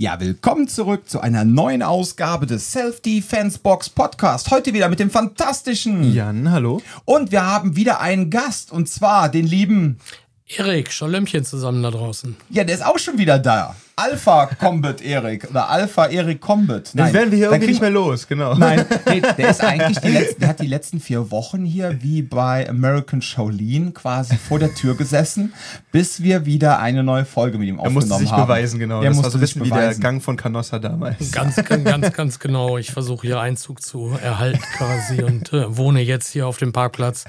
Ja, willkommen zurück zu einer neuen Ausgabe des Self-Defense Box Podcast. Heute wieder mit dem fantastischen Jan, hallo. Und wir haben wieder einen Gast und zwar den lieben Erik, Schalömmchen zusammen da draußen. Ja, der ist auch schon wieder da. Alpha Combat Erik oder Alpha Erik Combat. Nein, werden wir hier irgendwie nicht mehr los, genau. Nein, nee, der ist eigentlich die letzten, der hat die letzten vier Wochen hier wie bei American Shaolin quasi vor der Tür gesessen, bis wir wieder eine neue Folge mit ihm aufgenommen haben. Er musste sich haben. beweisen, genau. Er das musste war so ein bisschen wie beweisen. der Gang von Canossa damals. Ganz, ganz, ganz genau. Ich versuche hier Einzug zu erhalten quasi und äh, wohne jetzt hier auf dem Parkplatz.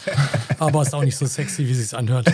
Aber ist auch nicht so sexy, wie sich's anhört.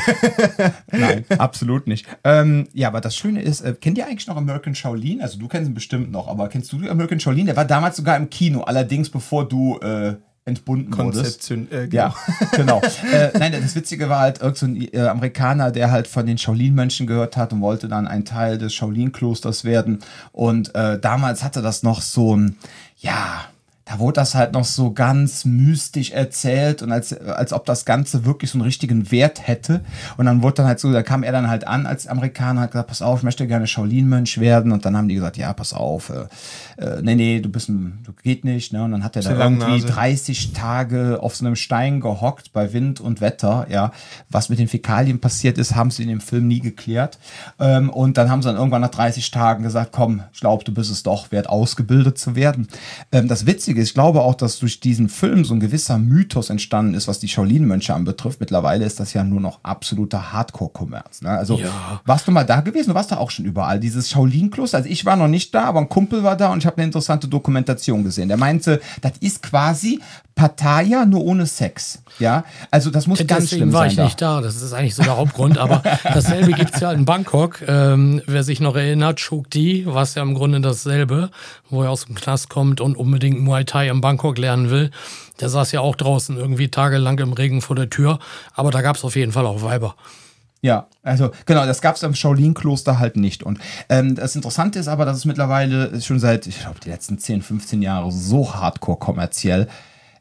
Nein, absolut nicht. Ähm, ja, aber das Schöne ist, äh, kennt ihr eigentlich noch American Shaolin? Also du kennst ihn bestimmt noch, aber kennst du American Shaolin? Der war damals sogar im Kino, allerdings bevor du äh, entbunden Konzeption, wurdest. äh, genau. Ja, genau. äh, nein, das Witzige war halt irgend so ein äh, Amerikaner, der halt von den Shaolin-Mönchen gehört hat und wollte dann ein Teil des Shaolin-Klosters werden. Und äh, damals hatte das noch so ein, ja, da wurde das halt noch so ganz mystisch erzählt und als, als ob das Ganze wirklich so einen richtigen Wert hätte. Und dann wurde dann halt so, da kam er dann halt an als Amerikaner, hat gesagt, pass auf, ich möchte gerne Shaolin-Mönch werden. Und dann haben die gesagt, ja, pass auf, äh, äh, nee, nee, du bist ein, du geht nicht, ne? Und dann hat er da irgendwie Langnase. 30 Tage auf so einem Stein gehockt bei Wind und Wetter, ja. Was mit den Fäkalien passiert ist, haben sie in dem Film nie geklärt. Ähm, und dann haben sie dann irgendwann nach 30 Tagen gesagt, komm, ich glaube, du bist es doch wert, ausgebildet zu werden. Ähm, das Witzige ist, ich glaube auch, dass durch diesen Film so ein gewisser Mythos entstanden ist, was die Shaolin-Mönche anbetrifft. Mittlerweile ist das ja nur noch absoluter Hardcore-Kommerz. Ne? Also Ja. warst du mal da gewesen? Du warst da auch schon überall. Dieses Shaolin-Kloster. Also ich war noch nicht da, aber ein Kumpel war da und ich habe eine interessante Dokumentation gesehen. Der meinte, das ist quasi Pattaya nur ohne Sex. Ja, also das muss ganz Deswegen schlimm war sein. ich da. nicht da. Das ist eigentlich so der Hauptgrund. Aber dasselbe gibt's ja in Bangkok. Ähm, wer sich noch erinnert, Chukdi war es ja im Grunde dasselbe, wo er aus dem Knast kommt und unbedingt Muay Thai in Bangkok lernen will. Der saß ja auch draußen irgendwie tagelang im Regen vor der Tür. Aber da gab's auf jeden Fall auch Weiber. Ja, also genau, das gab es im Shaolin-Kloster halt nicht. Und ähm, das Interessante ist aber, dass es mittlerweile schon seit, ich glaube, die letzten 10, 15 Jahre so hardcore kommerziell.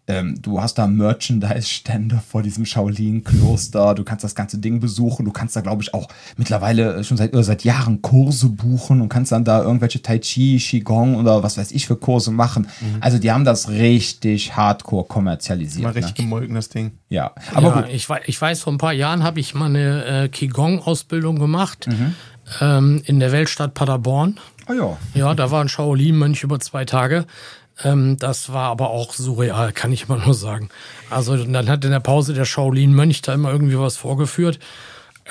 Ähm, du hast da Merchandise-Stände vor diesem Shaolin-Kloster. Du kannst das ganze Ding besuchen. Du kannst da, glaube ich, auch mittlerweile schon seit, äh, seit Jahren Kurse buchen und kannst dann da irgendwelche Tai Chi, Qigong oder was weiß ich für Kurse machen. Also die haben das richtig hardcore kommerzialisiert. Mal ne? richtig gemolken, das Ding. Ja, aber ja, gut. Ich, ich weiß, vor ein paar Jahren habe ich mal eine äh, Qigong-Ausbildung gemacht ähm, in der Weltstadt Paderborn. Oh ja. Ja, da war ein Shaolin-Mönch über zwei Tage. Ähm, das war aber auch surreal, kann ich immer nur sagen. Also dann hat in der Pause der Shaolin-Mönch da immer irgendwie was vorgeführt.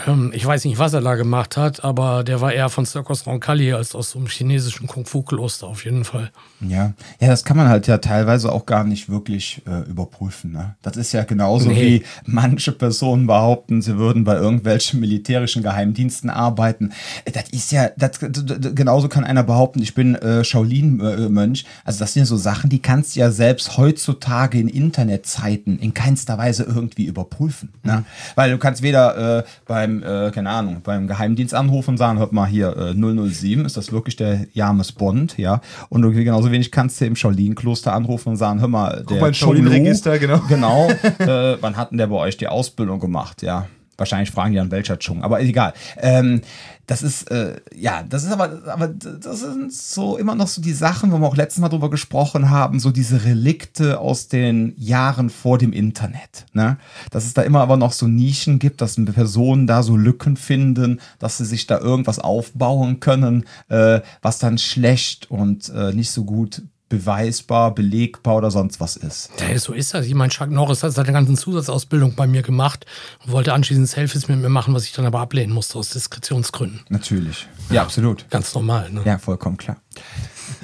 Ähm, ich weiß nicht, was er da gemacht hat, aber der war eher von Circus Roncalli als aus so einem chinesischen Kung-Fu-Kloster auf jeden Fall. Ja, ja, das kann man halt ja teilweise auch gar nicht wirklich äh, überprüfen. Ne? Das ist ja genauso Nee. wie manche Personen behaupten, sie würden bei irgendwelchen militärischen Geheimdiensten arbeiten. Äh, Das ist ja, das, genauso kann einer behaupten, ich bin äh, Shaolin-Mönch. Also das sind ja so Sachen, die kannst du ja selbst heutzutage in Internetzeiten in keinster Weise irgendwie überprüfen. Ne? Weil du kannst weder äh, beim, äh, keine Ahnung, beim Geheimdienst anrufen und sagen, hört mal hier, äh, 007, ist das wirklich der James Bond, ja? Und du genauso wenig kannst du im Shaolin-Kloster anrufen und sagen, hör mal, der Shaolin-Register, genau. Genau, äh, wann hat denn der bei euch die Ausbildung gemacht, ja? Wahrscheinlich fragen die an welcher Chung, aber egal. Ähm, das ist, äh, ja, das ist aber, aber das sind so immer noch so die Sachen, wo wir auch letztes Mal drüber gesprochen haben, so diese Relikte aus den Jahren vor dem Internet. Ne? Dass es da immer aber noch so Nischen gibt, dass Personen da so Lücken finden, dass sie sich da irgendwas aufbauen können, äh, was dann schlecht und äh, nicht so gut beweisbar, belegbar oder sonst was ist. Ja, so ist das. Ich meine, Chuck Norris hat seine ganzen Zusatzausbildung bei mir gemacht und wollte anschließend Selfies mit mir machen, was ich dann aber ablehnen musste aus Diskretionsgründen. Natürlich. Ja, absolut. Ganz normal. Ne? Ja, vollkommen klar.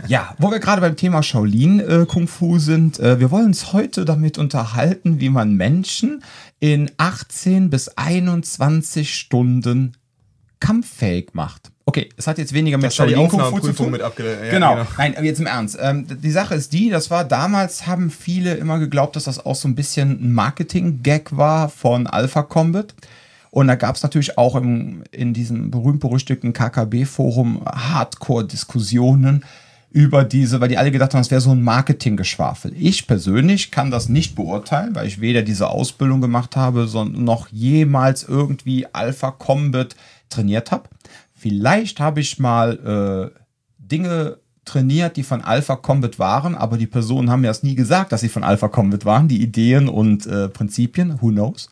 Ja, wo wir gerade beim Thema Shaolin äh, Kung Fu sind, äh, wir wollen uns heute damit unterhalten, wie man Menschen in 18 bis 21 Stunden kampffähig macht. Okay, es hat jetzt weniger mit Shaolin Kung Fu zu tun. mit. Ja, genau. genau. Nein, aber jetzt im Ernst. Ähm, die Sache ist die, das war damals, haben viele immer geglaubt, dass das auch so ein bisschen ein Marketing-Gag war von Alpha Combat. Und da gab es natürlich auch im, in diesem berühmt-berüchtigten KKB-Forum Hardcore-Diskussionen über diese, weil die alle gedacht haben, es wäre so ein Marketinggeschwafel. Ich persönlich kann das nicht beurteilen, weil ich weder diese Ausbildung gemacht habe, sondern noch jemals irgendwie Alpha Combat trainiert habe. Vielleicht habe ich mal äh, Dinge trainiert, die von Alpha Combat waren, aber die Personen haben ja es nie gesagt, dass sie von Alpha Combat waren, die Ideen und äh, Prinzipien, who knows.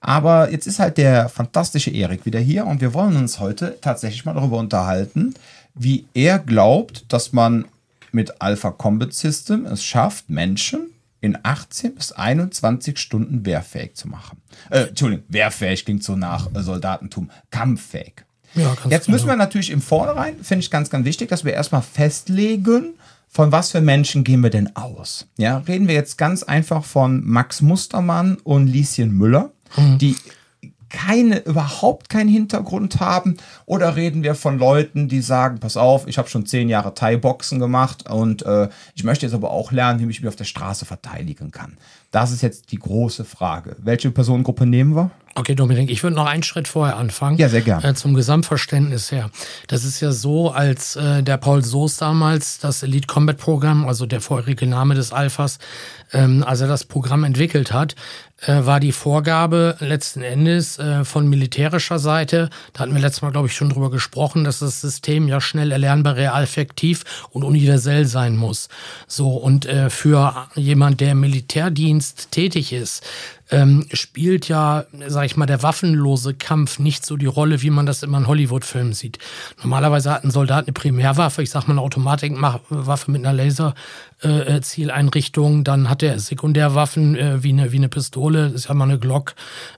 Aber jetzt ist halt der fantastische Erik wieder hier und wir wollen uns heute tatsächlich mal darüber unterhalten, wie er glaubt, dass man mit Alpha Combat System es schafft, Menschen in 18 bis 21 Stunden wehrfähig zu machen. Äh, Entschuldigung, wehrfähig klingt so nach äh, Soldatentum, kampffähig. Ja, Jetzt müssen genau. wir natürlich im Vornherein, finde ich ganz, ganz wichtig, dass wir erstmal festlegen, von was für Menschen gehen wir denn aus. Ja, reden wir jetzt ganz einfach von Max Mustermann und Lieschen Müller, die keine, überhaupt keinen Hintergrund haben? Oder reden wir von Leuten, die sagen, pass auf, ich habe schon zehn Jahre Thai-Boxen gemacht und äh, ich möchte jetzt aber auch lernen, wie ich mich auf der Straße verteidigen kann. Das ist jetzt die große Frage. Welche Personengruppe nehmen wir? Okay, Dominik, ich würde noch einen Schritt vorher anfangen. Ja, sehr gern. Äh, zum Gesamtverständnis her. Das ist ja so, als äh, der Paul Soos damals das Elite Combat Programm, also der vorherige Name des Alphas, ähm, als er das Programm entwickelt hat, äh, war die Vorgabe letzten Endes äh, von militärischer Seite, da hatten wir letztes Mal, glaube ich, schon drüber gesprochen, dass das System ja schnell erlernbar, real effektiv und universell sein muss. So, und äh, für jemand, der im Militärdienst tätig ist, ähm, spielt ja, sag ich mal, der waffenlose Kampf nicht so die Rolle, wie man das immer in Hollywood-Filmen sieht. Normalerweise hat ein Soldat eine Primärwaffe, ich sag mal eine Automatikwaffe mit einer Laser-Zieleinrichtung, dann hat er Sekundärwaffen äh, wie, eine, wie eine Pistole, das ist ja mal eine Glock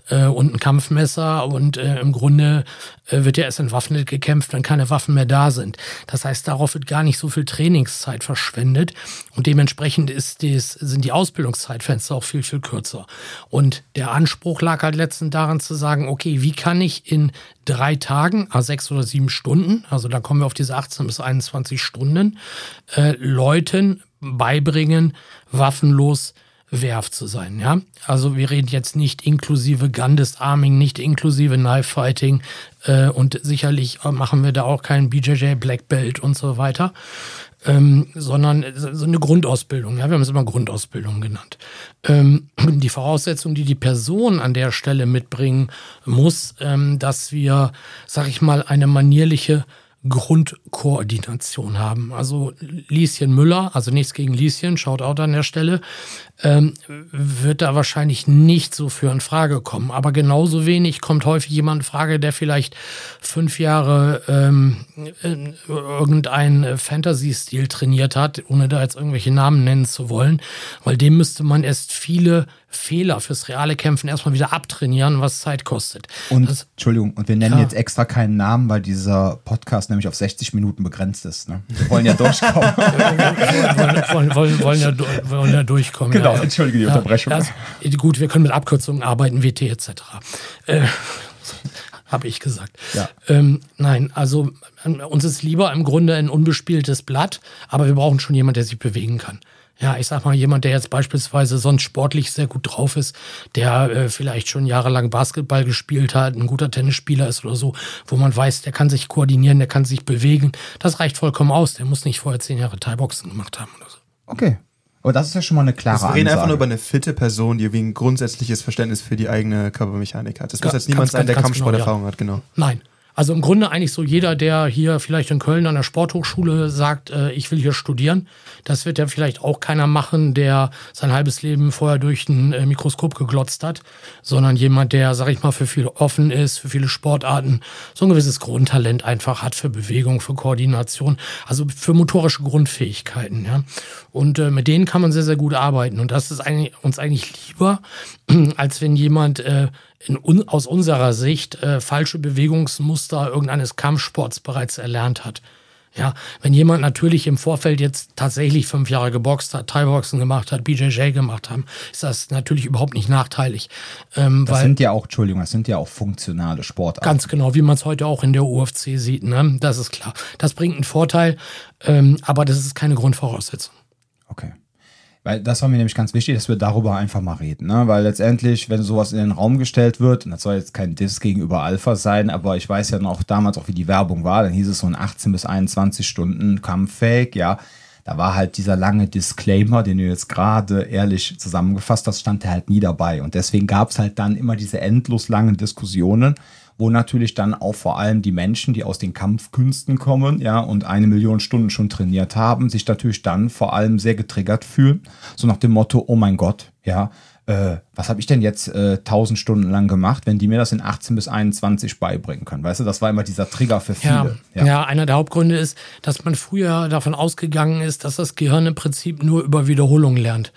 äh, und ein Kampfmesser und äh, im Grunde äh, wird ja erst entwaffnet gekämpft, wenn keine Waffen mehr da sind. Das heißt, darauf wird gar nicht so viel Trainingszeit verschwendet und dementsprechend ist dies, sind die Ausbildungszeitfenster auch viel, viel kürzer. Und der Anspruch lag halt letztens daran zu sagen, okay, wie kann ich in drei Tagen, a sechs oder sieben Stunden, also da kommen wir auf diese 18 bis 21 Stunden, äh, Leuten beibringen, waffenlos wehrhaft zu sein, ja. Also wir reden jetzt nicht inklusive Gun Disarming, nicht inklusive Knife Fighting äh, und sicherlich machen wir da auch kein BJJ Black Belt und so weiter, ähm, sondern so eine Grundausbildung, ja, wir haben es immer Grundausbildung genannt. Ähm, die Voraussetzung, die die Person an der Stelle mitbringen muss, ähm, dass wir, sag ich mal, eine manierliche Grundkoordination haben. Also Lieschen Müller, also nichts gegen Lieschen, Shoutout an der Stelle, ähm, wird da wahrscheinlich nicht so für in Frage kommen. Aber genauso wenig kommt häufig jemand in Frage, der vielleicht fünf Jahre ähm, irgendeinen Fantasy-Stil trainiert hat, ohne da jetzt irgendwelche Namen nennen zu wollen, weil dem müsste man erst viele Fehler fürs reale Kämpfen erstmal wieder abtrainieren, was Zeit kostet. Und, das, Entschuldigung, und wir nennen Ja. jetzt extra keinen Namen, weil dieser Podcast nämlich auf 60 Minuten begrenzt ist. Ne? Wir wollen ja durchkommen. wollen, wollen, wollen, ja, wollen ja durchkommen. Genau, ja, entschuldige die Unterbrechung. das, gut, wir können mit Abkürzungen arbeiten, WT etc. Äh, Habe ich gesagt. Ja. Ähm, nein, also ähm, uns ist lieber im Grunde ein unbespieltes Blatt, aber wir brauchen schon jemanden, der sich bewegen kann. Ja, ich sag mal, jemand, der jetzt beispielsweise sonst sportlich sehr gut drauf ist, der äh, vielleicht schon jahrelang Basketball gespielt hat, ein guter Tennisspieler ist oder so, wo man weiß, der kann sich koordinieren, der kann sich bewegen, das reicht vollkommen aus. Der muss nicht vorher zehn Jahre Thai-Boxen gemacht haben oder so. Okay. Aber das ist ja schon mal eine klare Wir reden einfach nur Ansage. über eine fitte Person, die irgendwie ein grundsätzliches Verständnis für die eigene Körpermechanik hat. Das muss Ja, jetzt niemand ganz, sein, der Kampfsporterfahrung genau, hat, genau. Nein. Also im Grunde eigentlich so jeder, der hier vielleicht in Köln an der Sporthochschule sagt, äh, ich will hier studieren, das wird ja vielleicht auch keiner machen, der sein halbes Leben vorher durch ein äh, Mikroskop geglotzt hat, sondern jemand, der, sag ich mal, für viel offen ist, für viele Sportarten, so ein gewisses Grundtalent einfach hat für Bewegung, für Koordination, also für motorische Grundfähigkeiten. Ja. Und äh, mit denen kann man sehr, sehr gut arbeiten. Und das ist eigentlich, uns eigentlich lieber, als wenn jemand äh, in, aus unserer Sicht äh, falsche Bewegungsmuster irgendeines Kampfsports bereits erlernt hat. Ja, wenn jemand natürlich im Vorfeld jetzt tatsächlich fünf Jahre geboxt hat, Thai-Boxen gemacht hat, BJJ gemacht haben, ist das natürlich überhaupt nicht nachteilig. Ähm, Das sind ja auch, Entschuldigung, das sind ja auch funktionale Sportarten. Ganz genau, wie man es heute auch in der UFC sieht, ne? Das ist klar. Das bringt einen Vorteil, ähm, aber das ist keine Grundvoraussetzung. Okay. Weil das war mir nämlich ganz wichtig, dass wir darüber einfach mal reden. Ne? Weil letztendlich, wenn sowas in den Raum gestellt wird, und das soll jetzt kein Diss gegenüber Alpha sein, aber ich weiß ja noch damals auch, wie die Werbung war, dann hieß es so ein 18 bis 21 Stunden kampffähig, ja. Da war halt dieser lange Disclaimer, den du jetzt gerade ehrlich zusammengefasst hast, stand halt nie dabei. Und deswegen gab es halt dann immer diese endlos langen Diskussionen, wo natürlich dann auch vor allem die Menschen, die aus den Kampfkünsten kommen, ja, und eine Million Stunden schon trainiert haben, sich natürlich dann vor allem sehr getriggert fühlen. So nach dem Motto, oh mein Gott, ja, äh, was habe ich denn jetzt äh, 1000 Stunden lang gemacht, wenn die mir das in 18 bis 21 beibringen können? Weißt du, das war immer dieser Trigger für viele. Ja, ja. ja, einer der Hauptgründe ist, dass man früher davon ausgegangen ist, dass das Gehirn im Prinzip nur über Wiederholung lernt.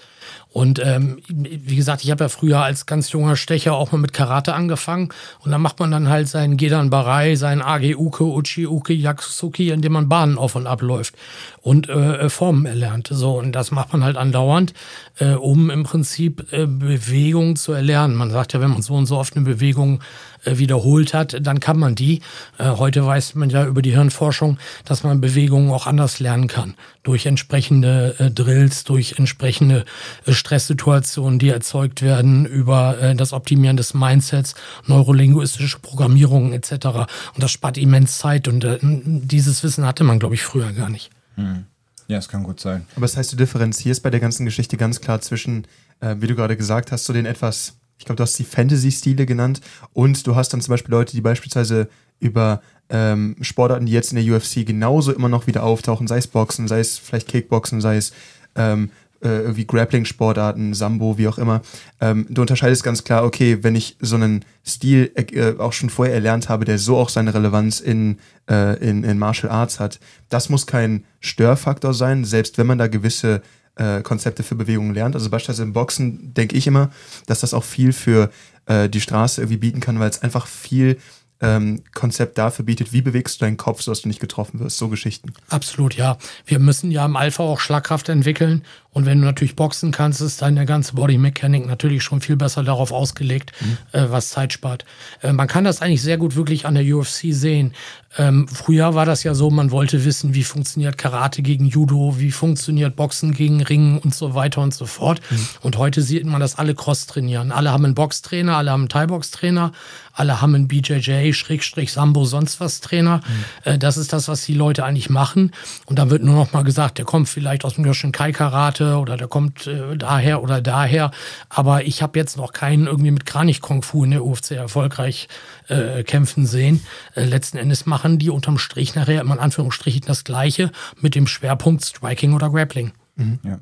Und ähm, wie gesagt, ich habe ja früher als ganz junger Stecher auch mal mit Karate angefangen. Und dann macht man dann halt seinen Gedan Barai, seinen Age Uke, Uchi Uke, Yaksuki, indem man Bahnen auf und ab läuft und äh, Formen erlernt. So, und das macht man halt andauernd, äh, um im Prinzip äh, Bewegung zu erlernen. Man sagt ja, wenn man so und so oft eine Bewegung äh, wiederholt hat, dann kann man die. Äh, heute weiß man ja über die Hirnforschung, dass man Bewegungen auch anders lernen kann. Durch entsprechende äh, Drills, durch entsprechende Stresssituationen, die erzeugt werden, über das Optimieren des Mindsets, neurolinguistische Programmierungen etc. Und das spart immens Zeit und dieses Wissen hatte man, glaube ich, früher gar nicht. Hm. Ja, es kann gut sein. Aber das heißt, du differenzierst bei der ganzen Geschichte ganz klar zwischen, äh, wie du gerade gesagt hast, so den etwas ich glaube, du hast die Fantasy-Stile genannt und du hast dann zum Beispiel Leute, die beispielsweise über ähm, Sportarten, die jetzt in der UFC genauso immer noch wieder auftauchen, sei es Boxen, sei es vielleicht Kickboxen, sei es ähm, äh, irgendwie Grappling-Sportarten, Sambo, wie auch immer. Ähm, du unterscheidest ganz klar, okay, wenn ich so einen Stil äh, auch schon vorher erlernt habe, der so auch seine Relevanz in, äh, in, in Martial Arts hat, das muss kein Störfaktor sein, selbst wenn man da gewisse äh, Konzepte für Bewegungen lernt. Also beispielsweise im Boxen denke ich immer, dass das auch viel für äh, die Straße irgendwie bieten kann, weil es einfach viel ähm, Konzept dafür bietet, wie bewegst du deinen Kopf, sodass du nicht getroffen wirst. So Geschichten. Absolut, ja. Wir müssen ja im Alpha auch Schlagkraft entwickeln. Und wenn du natürlich boxen kannst, ist deine ganze Body Mechanic natürlich schon viel besser darauf ausgelegt, mhm. äh, was Zeit spart. Äh, man kann das eigentlich sehr gut wirklich an der UFC sehen. Ähm, früher war das ja so, man wollte wissen, wie funktioniert Karate gegen Judo, wie funktioniert Boxen gegen Ringen und so weiter und so fort. Mhm. Und heute sieht man, dass alle Cross trainieren. Alle haben einen Boxtrainer, alle haben einen Thai-Box-Trainer, alle haben einen BJJ, Schrägstrich, Sambo, sonst was Trainer. Mhm. Äh, das ist das, was die Leute eigentlich machen. Und dann wird nur noch mal gesagt, der kommt vielleicht aus dem Kai Karate oder der kommt äh, daher oder daher. Aber ich habe jetzt noch keinen irgendwie mit Kranich Kung Fu in der UFC erfolgreich äh, kämpfen sehen. Äh, letzten Endes machen die unterm Strich nachher immer in Anführungsstrichen das Gleiche mit dem Schwerpunkt Striking oder Grappling. Mhm. Ja.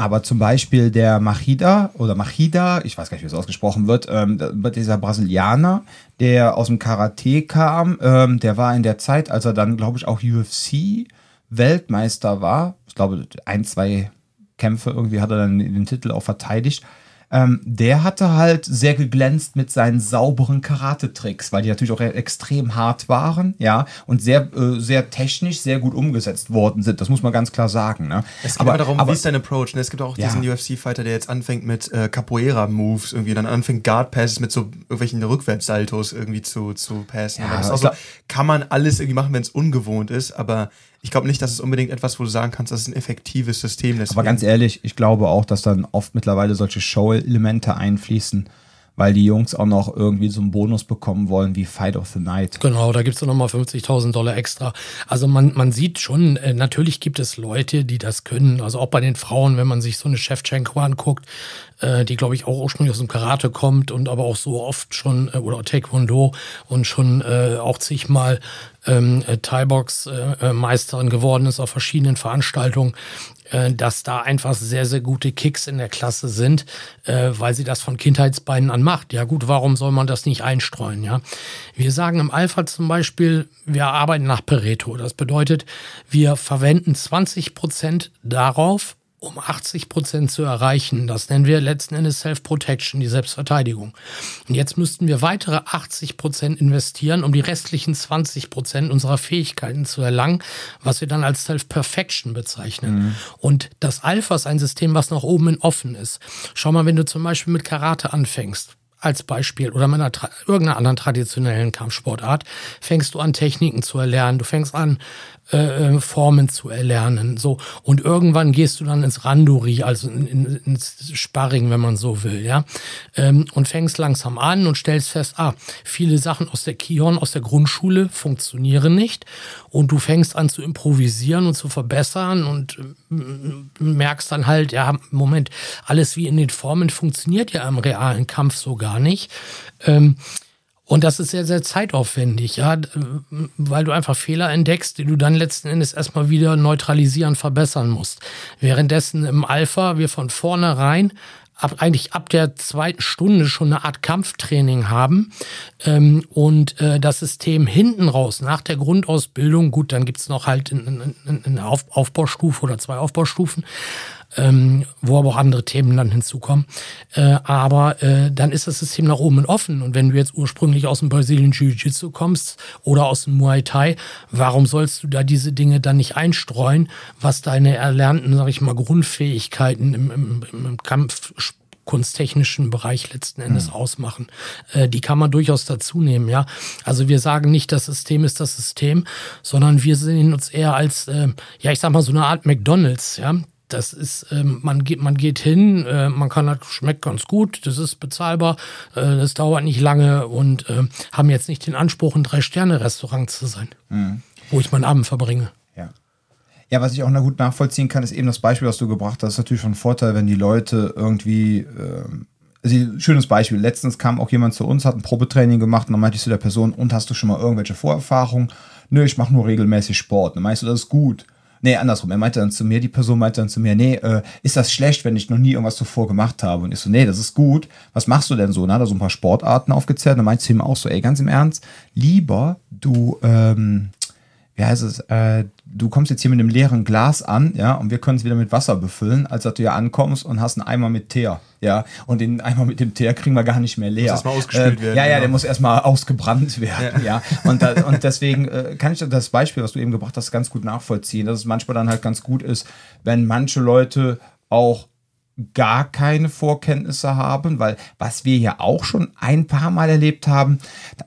Aber zum Beispiel der Machida oder Machida, ich weiß gar nicht, wie es ausgesprochen wird, ähm, dieser Brasilianer, der aus dem Karate kam, ähm, der war in der Zeit, als er dann, glaube ich, auch UFC-Weltmeister war. Ich glaube, ein, zwei Kämpfe irgendwie hat er dann den Titel auch verteidigt ähm, der hatte halt sehr geglänzt mit seinen sauberen Karate-Tricks, weil die natürlich auch extrem hart waren, ja, und sehr, äh, sehr technisch sehr gut umgesetzt worden sind. Das muss man ganz klar sagen. Ne? Es geht aber darum, aber, wie ist dein Approach? Ne? Es gibt auch ja. diesen UFC-Fighter, der jetzt anfängt mit äh, Capoeira-Moves irgendwie, dann anfängt Guard-Passes mit so irgendwelchen Rückwärtssaltos irgendwie zu, zu passen. Ja, das so, kann man alles irgendwie machen, wenn es ungewohnt ist, aber ich glaube nicht, dass es unbedingt etwas, wo du sagen kannst, das ist ein effektives System. Deswegen. Aber ganz ehrlich, ich glaube auch, dass dann oft mittlerweile solche Show-Elemente einfließen, weil die Jungs auch noch irgendwie so einen Bonus bekommen wollen wie Fight of the Night. Genau, da gibt es nochmal 50.000 Dollar extra. Also man, man sieht schon, äh, natürlich gibt es Leute, die das können. Also auch bei den Frauen, wenn man sich so eine Chefchenko anguckt, äh, die glaube ich auch ursprünglich aus dem Karate kommt und aber auch so oft schon, äh, oder Taekwondo und schon äh, auch zigmal ähm, äh, Thai-Box-Meisterin äh, geworden ist auf verschiedenen Veranstaltungen, dass da einfach sehr, sehr gute Kicks in der Klasse sind, weil sie das von Kindheitsbeinen an macht. Ja gut, warum soll man das nicht einstreuen? Ja, Wir sagen im Alpha zum Beispiel, wir arbeiten nach Pareto. Das bedeutet, wir verwenden 20 Prozent darauf, um 80 Prozent zu erreichen. Das nennen wir letzten Endes Self-Protection, die Selbstverteidigung. Und jetzt müssten wir weitere 80 Prozent investieren, um die restlichen 20 Prozent unserer Fähigkeiten zu erlangen, was wir dann als Self-Perfection bezeichnen. Mhm. Und das Alpha ist ein System, was nach oben hin offen ist. Schau mal, wenn du zum Beispiel mit Karate anfängst, als Beispiel oder mit einer, irgendeiner anderen traditionellen Kampfsportart, fängst du an, Techniken zu erlernen, du fängst an, äh, äh, Formen zu erlernen. So. Und irgendwann gehst du dann ins Randori, also in, in, ins Sparring, wenn man so will, ja. Ähm, und fängst langsam an und stellst fest, ah, viele Sachen aus der Kion, aus der Grundschule funktionieren nicht. Und du fängst an zu improvisieren und zu verbessern und äh, merkst dann halt, ja, Moment, alles wie in den Formen funktioniert ja im realen Kampf so gar nicht. Ähm, und das ist sehr, sehr zeitaufwendig, ja, weil du einfach Fehler entdeckst, die du dann letzten Endes erstmal wieder neutralisieren, verbessern musst. Währenddessen im Alpha wir von vornherein ab, eigentlich ab der zweiten Stunde schon eine Art Kampftraining haben ähm, und äh, das System hinten raus, nach der Grundausbildung, gut, dann gibt's noch halt eine, Auf, Aufbaustufe oder zwei Aufbaustufen, ähm, wo aber auch andere Themen dann hinzukommen. Äh, aber äh, dann ist das System nach oben offen. Und wenn du jetzt ursprünglich aus dem Brazilian Jiu-Jitsu kommst oder aus dem Muay Thai, warum sollst du da diese Dinge dann nicht einstreuen, was deine erlernten, sag ich mal, Grundfähigkeiten im, im, im Kampf kunsttechnischen Bereich letzten Endes mhm. ausmachen. Äh, die kann man durchaus dazu nehmen, ja. Also wir sagen nicht, das System ist das System, sondern wir sehen uns eher als, äh, ja, ich sag mal, so eine Art McDonalds, ja das ist, ähm, man geht, man geht hin, äh, man kann, das schmeckt ganz gut, das ist bezahlbar, äh, das dauert nicht lange und äh, haben jetzt nicht den Anspruch, ein Drei-Sterne-Restaurant zu sein, mhm. wo ich meinen Abend verbringe. Ja. Ja, was ich auch noch gut nachvollziehen kann, ist eben das Beispiel, was du gebracht hast. Das ist natürlich schon ein Vorteil, wenn die Leute irgendwie, ähm, also schönes Beispiel. Letztens kam auch jemand zu uns, hat ein Probetraining gemacht und dann meinte ich zu der Person, und hast du schon mal irgendwelche Vorerfahrungen? Nö, ich mache nur regelmäßig Sport. Dann meinst du, das ist gut. Nee, andersrum. Er meinte dann zu mir, die Person meinte dann zu mir, nee, äh, ist das schlecht, wenn ich noch nie irgendwas zuvor gemacht habe? Und ich so, nee, das ist gut. Was machst du denn so? Hat er so ein paar Sportarten aufgezählt. Und dann meinte sie ihm auch so, ey, ganz im Ernst, lieber du, ähm, wie heißt es, äh, du kommst jetzt hier mit einem leeren Glas an, ja, und wir können es wieder mit Wasser befüllen, als dass du hier ankommst und hast einen Eimer mit Teer, ja, und den Eimer mit dem Teer kriegen wir gar nicht mehr leer. Muss erstmal ausgespült äh, werden. Ja, ja, ja, der muss erstmal ausgebrannt werden, ja. ja. Und, da, und deswegen äh, kann ich das Beispiel, was du eben gebracht hast, ganz gut nachvollziehen, dass es manchmal dann halt ganz gut ist, wenn manche Leute auch gar keine Vorkenntnisse haben, weil was wir ja auch schon ein paar Mal erlebt haben,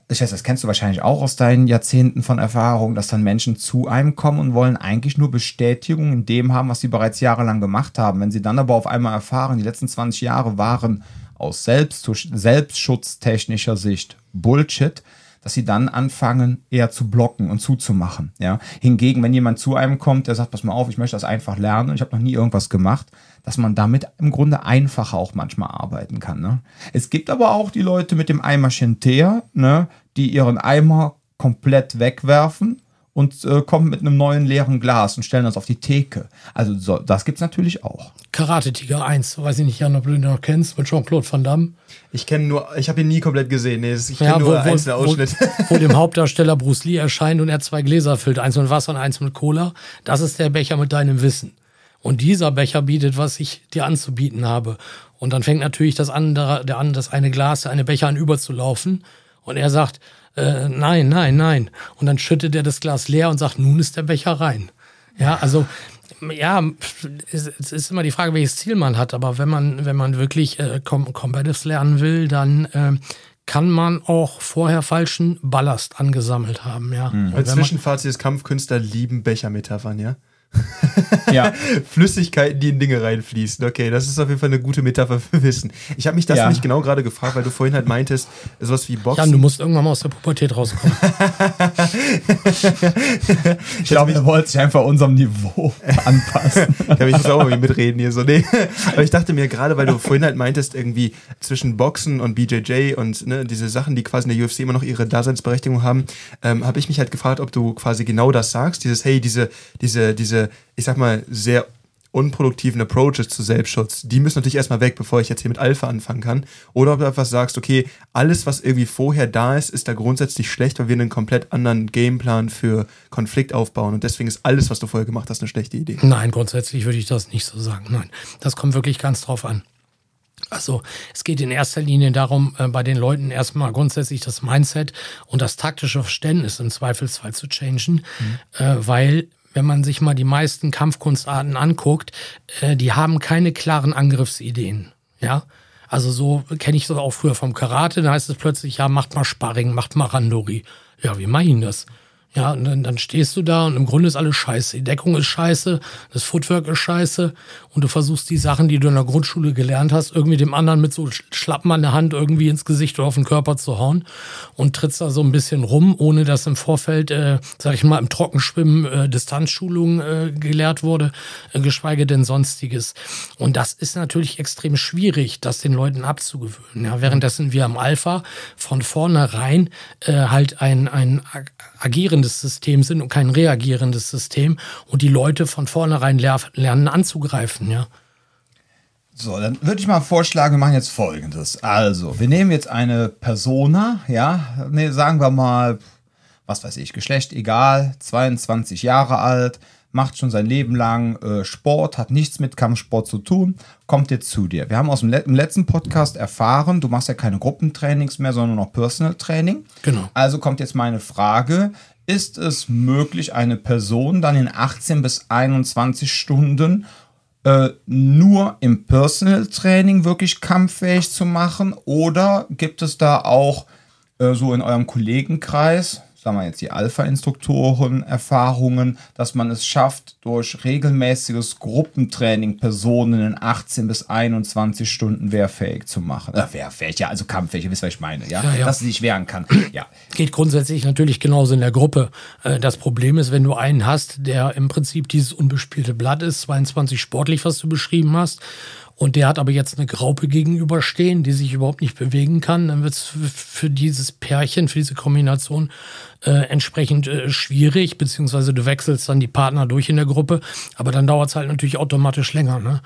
ich weiß, das kennst du wahrscheinlich auch aus deinen Jahrzehnten von Erfahrung, dass dann Menschen zu einem kommen und wollen eigentlich nur Bestätigung in dem haben, was sie bereits jahrelang gemacht haben. Wenn sie dann aber auf einmal erfahren, die letzten 20 Jahre waren aus Selbst selbstschutztechnischer Sicht Bullshit, dass sie dann anfangen, eher zu blocken und zuzumachen. Ja? Hingegen, wenn jemand zu einem kommt, der sagt, pass mal auf, ich möchte das einfach lernen und ich habe noch nie irgendwas gemacht, dass man damit im Grunde einfacher auch manchmal arbeiten kann. Ne? Es gibt aber auch die Leute mit dem Eimerchen Teer, ne, die ihren Eimer komplett wegwerfen und äh, kommen mit einem neuen leeren Glas und stellen das auf die Theke. Also so, das gibt's natürlich auch. Karate Tiger 1, weiß ich nicht, Jan, ob du den noch kennst, mit Jean-Claude Van Damme. Ich kenne nur, ich habe ihn nie komplett gesehen. Nee, ich kenne ja, nur wo, einzelne Ausschnitte. Wo, wo dem Hauptdarsteller Bruce Lee erscheint und er zwei Gläser füllt, eins mit Wasser und eins mit Cola. Das ist der Becher mit deinem Wissen. Und dieser Becher bietet, was ich dir anzubieten habe. Und dann fängt natürlich das andere, der an, das eine Glas, der eine Becher an überzulaufen. Und er sagt, äh, nein, nein, nein. Und dann schüttet er das Glas leer und sagt, nun ist der Becher rein. Ja, also ja, es ist immer die Frage, welches Ziel man hat. Aber wenn man, wenn man wirklich äh, Combatives lernen will, dann äh, kann man auch vorher falschen Ballast angesammelt haben. Ja. Mhm. Als Zwischenfazit des Kampfkünstler lieben Bechermetaphern, ja? Ja. Flüssigkeiten, die in Dinge reinfließen. Okay, das ist auf jeden Fall eine gute Metapher für Wissen. Ich habe mich das ja. nicht genau gerade gefragt, weil du vorhin halt meintest, sowas wie Boxen. Jan, du musst irgendwann mal aus der Pubertät rauskommen. ich glaube, er wollte sich einfach unserem Niveau anpassen. ich glaube, ich muss auch irgendwie mitreden hier so. Nee. Aber ich dachte mir gerade, weil du vorhin halt meintest, irgendwie zwischen Boxen und BJJ und ne, diese Sachen, die quasi in der UFC immer noch ihre Daseinsberechtigung haben, ähm, habe ich mich halt gefragt, ob du quasi genau das sagst. Dieses, hey, diese, diese, diese ich sag mal, sehr unproduktiven Approaches zu Selbstschutz, die müssen natürlich erstmal weg, bevor ich jetzt hier mit Alpha anfangen kann. Oder ob du einfach sagst, okay, alles, was irgendwie vorher da ist, ist da grundsätzlich schlecht, weil wir einen komplett anderen Gameplan für Konflikt aufbauen. Und deswegen ist alles, was du vorher gemacht hast, eine schlechte Idee. Nein, grundsätzlich würde ich das nicht so sagen. Nein, das kommt wirklich ganz drauf an. Also es geht in erster Linie darum, äh, bei den Leuten erstmal grundsätzlich das Mindset und das taktische Verständnis im Zweifelsfall zu changen, mhm. äh, weil wenn man sich mal die meisten Kampfkunstarten anguckt, äh, die haben keine klaren Angriffsideen. Ja, Also so kenne ich das auch früher vom Karate. Da heißt es plötzlich, ja, macht mal Sparring, macht mal Randori. Ja, wie mache ich denn das? Ja, und dann, dann stehst du da und im Grunde ist alles scheiße. Die Deckung ist scheiße, das Footwork ist scheiße und du versuchst die Sachen, die du in der Grundschule gelernt hast, irgendwie dem anderen mit so Schlappen an der Hand irgendwie ins Gesicht oder auf den Körper zu hauen und trittst da so ein bisschen rum, ohne dass im Vorfeld, äh, sag ich mal, im Trockenschwimmen äh, Distanzschulung äh, gelehrt wurde, äh, geschweige denn sonstiges. Und das ist natürlich extrem schwierig, das den Leuten abzugewöhnen. Ja, währenddessen wir am Alpha von vornherein äh, halt ein, ein agierendes System sind und kein reagierendes System und die Leute von vornherein lernen anzugreifen, ja. So, dann würde ich mal vorschlagen, wir machen jetzt folgendes. Also, wir nehmen jetzt eine Persona, ja, nee, sagen wir mal, was weiß ich, Geschlecht egal, 22 Jahre alt, macht schon sein Leben lang äh, Sport, hat nichts mit Kampfsport zu tun, kommt jetzt zu dir. Wir haben aus dem Le letzten Podcast erfahren, du machst ja keine Gruppentrainings mehr, sondern noch Personal Training. Genau. Also kommt jetzt meine Frage, ist es möglich, eine Person dann in 18 bis 21 Stunden äh, nur im Personal Training wirklich kampffähig zu machen? Oder gibt es da auch äh, so in eurem Kollegenkreis, sagen wir jetzt die Alpha-Instruktoren, Erfahrungen, dass man es schafft, durch regelmäßiges Gruppentraining Personen in 18 bis 21 Stunden wehrfähig zu machen. Äh, wehrfähig, ja, also kampffähig, ihr wisst, was ich meine, ja? Ja, ja. Dass sie sich wehren kann. Ja. Geht grundsätzlich natürlich genauso in der Gruppe. Äh, Das Problem ist, wenn du einen hast, der im Prinzip dieses unbespielte Blatt ist, 22 sportlich, was du beschrieben hast, und der hat aber jetzt eine Graupe gegenüberstehen, die sich überhaupt nicht bewegen kann, dann wird es für dieses Pärchen, für diese Kombination äh, entsprechend äh, schwierig, beziehungsweise du wechselst dann die Partner durch in der Gruppe, aber dann dauert es halt natürlich automatisch länger. Ne?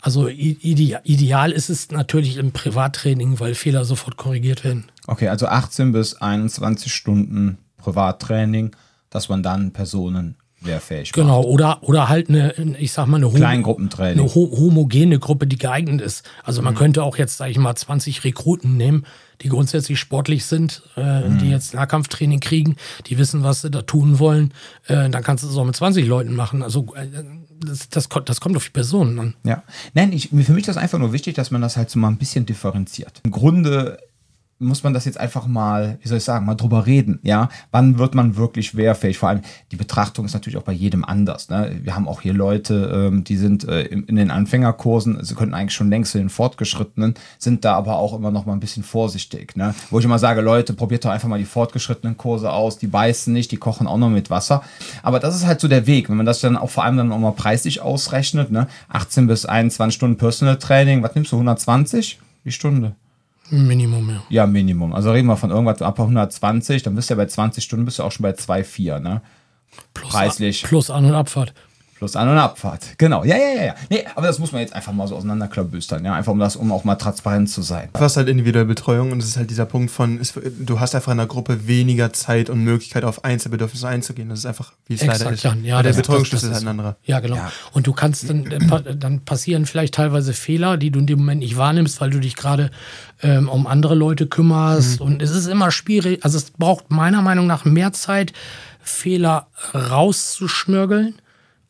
Also i- ide ideal ist es natürlich im Privattraining, weil Fehler sofort korrigiert werden. Okay, also 18 bis 21 Stunden Privattraining, dass man dann Personen wehrfähig Genau, macht. oder, oder halt eine, ich sag mal, eine, Kleingruppentraining. eine ho homogene Gruppe, die geeignet ist. Also man könnte auch jetzt, sag ich mal, 20 Rekruten nehmen, die grundsätzlich sportlich sind, äh, die jetzt Nahkampftraining kriegen, die wissen, was sie da tun wollen. Äh, dann kannst du es auch mit 20 Leuten machen. Also äh, das, das, kommt- das kommt auf die Personen an. Ja. Nein, ich, für mich ist das einfach nur wichtig, dass man das halt so mal ein bisschen differenziert. Im Grunde muss man das jetzt einfach mal, wie soll ich sagen, mal drüber reden, ja? Wann wird man wirklich wehrfähig? Vor allem, die Betrachtung ist natürlich auch bei jedem anders. Ne? Wir haben auch hier Leute, ähm, die sind äh, in, in den Anfängerkursen, sie könnten eigentlich schon längst zu den Fortgeschrittenen, sind da aber auch immer noch mal ein bisschen vorsichtig. Ne? Wo ich immer sage, Leute, probiert doch einfach mal die fortgeschrittenen Kurse aus, die beißen nicht, die kochen auch noch mit Wasser. Aber das ist halt so der Weg, wenn man das dann auch vor allem dann auch mal preislich ausrechnet, ne? 18 bis 21 Stunden Personal Training, was nimmst du, 120 die Stunde? Minimum, ja. Ja, Minimum. Also reden wir von irgendwas ab 120, dann bist du ja bei 20 Stunden bist du auch schon bei 2,4, ne? Plus, Preislich. Plus An- und Abfahrt. Plus An- und Abfahrt. Genau. Ja, ja, ja, ja. Nee, aber das muss man jetzt einfach mal so auseinanderklabüstern, ja? Einfach um das, um auch mal transparent zu sein. Du hast halt individuelle Betreuung und es ist halt dieser Punkt von, es, du hast einfach in der Gruppe weniger Zeit und Möglichkeit auf Einzelbedürfnisse einzugehen. Das ist einfach, wie es leider Exakt, ist. Jan. Ja, der Betreuungsschlüssel ist halt ein anderer. Ja, genau. Ja. Und du kannst dann, dann pa- dann passieren vielleicht teilweise Fehler, die du in dem Moment nicht wahrnimmst, weil du dich gerade ähm, um andere Leute kümmerst. Und es ist immer schwierig. Also es braucht meiner Meinung nach mehr Zeit, Fehler rauszuschmörgeln,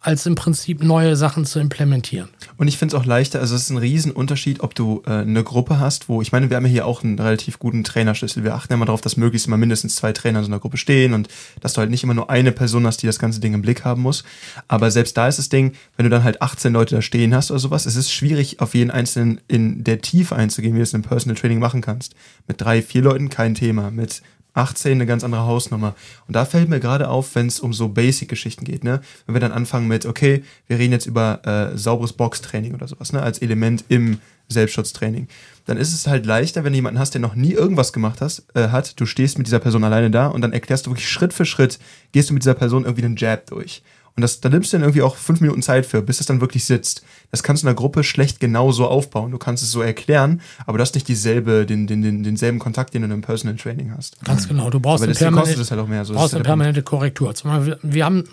als im Prinzip neue Sachen zu implementieren. Und ich finde es auch leichter, also es ist ein Riesenunterschied, ob du äh, eine Gruppe hast, wo, ich meine, wir haben ja hier auch einen relativ guten Trainerschlüssel. Wir achten immer darauf, dass möglichst immer mindestens zwei Trainer in so einer Gruppe stehen und dass du halt nicht immer nur eine Person hast, die das ganze Ding im Blick haben muss. Aber selbst da ist das Ding, wenn du dann halt 18 Leute da stehen hast oder sowas, es ist schwierig, auf jeden Einzelnen in der Tiefe einzugehen, wie du es im Personal Training machen kannst. Mit drei, vier Leuten kein Thema. Mit 18 eine ganz andere Hausnummer. Und da fällt mir gerade auf, wenn es um so Basic-Geschichten geht, ne? Wenn wir dann anfangen mit, okay, wir reden jetzt über äh, sauberes Boxtraining oder sowas, ne? Als Element im Selbstschutztraining. Dann ist es halt leichter, wenn du jemanden hast, der noch nie irgendwas gemacht hast, äh, hat, du stehst mit dieser Person alleine da und dann erklärst du wirklich Schritt für Schritt, gehst du mit dieser Person irgendwie den Jab durch. Und das, da nimmst du dann irgendwie auch fünf Minuten Zeit für, bis es dann wirklich sitzt. Das kannst du in der Gruppe schlecht genauso aufbauen. Du kannst es so erklären, aber du hast nicht dieselbe, den, den, den, denselben Kontakt, den du in einem Personal Training hast. Ganz genau. Du brauchst Aber eine permanente, kostet es halt auch mehr. So, das brauchst eine permanente Korrektur. Zum Beispiel, wir haben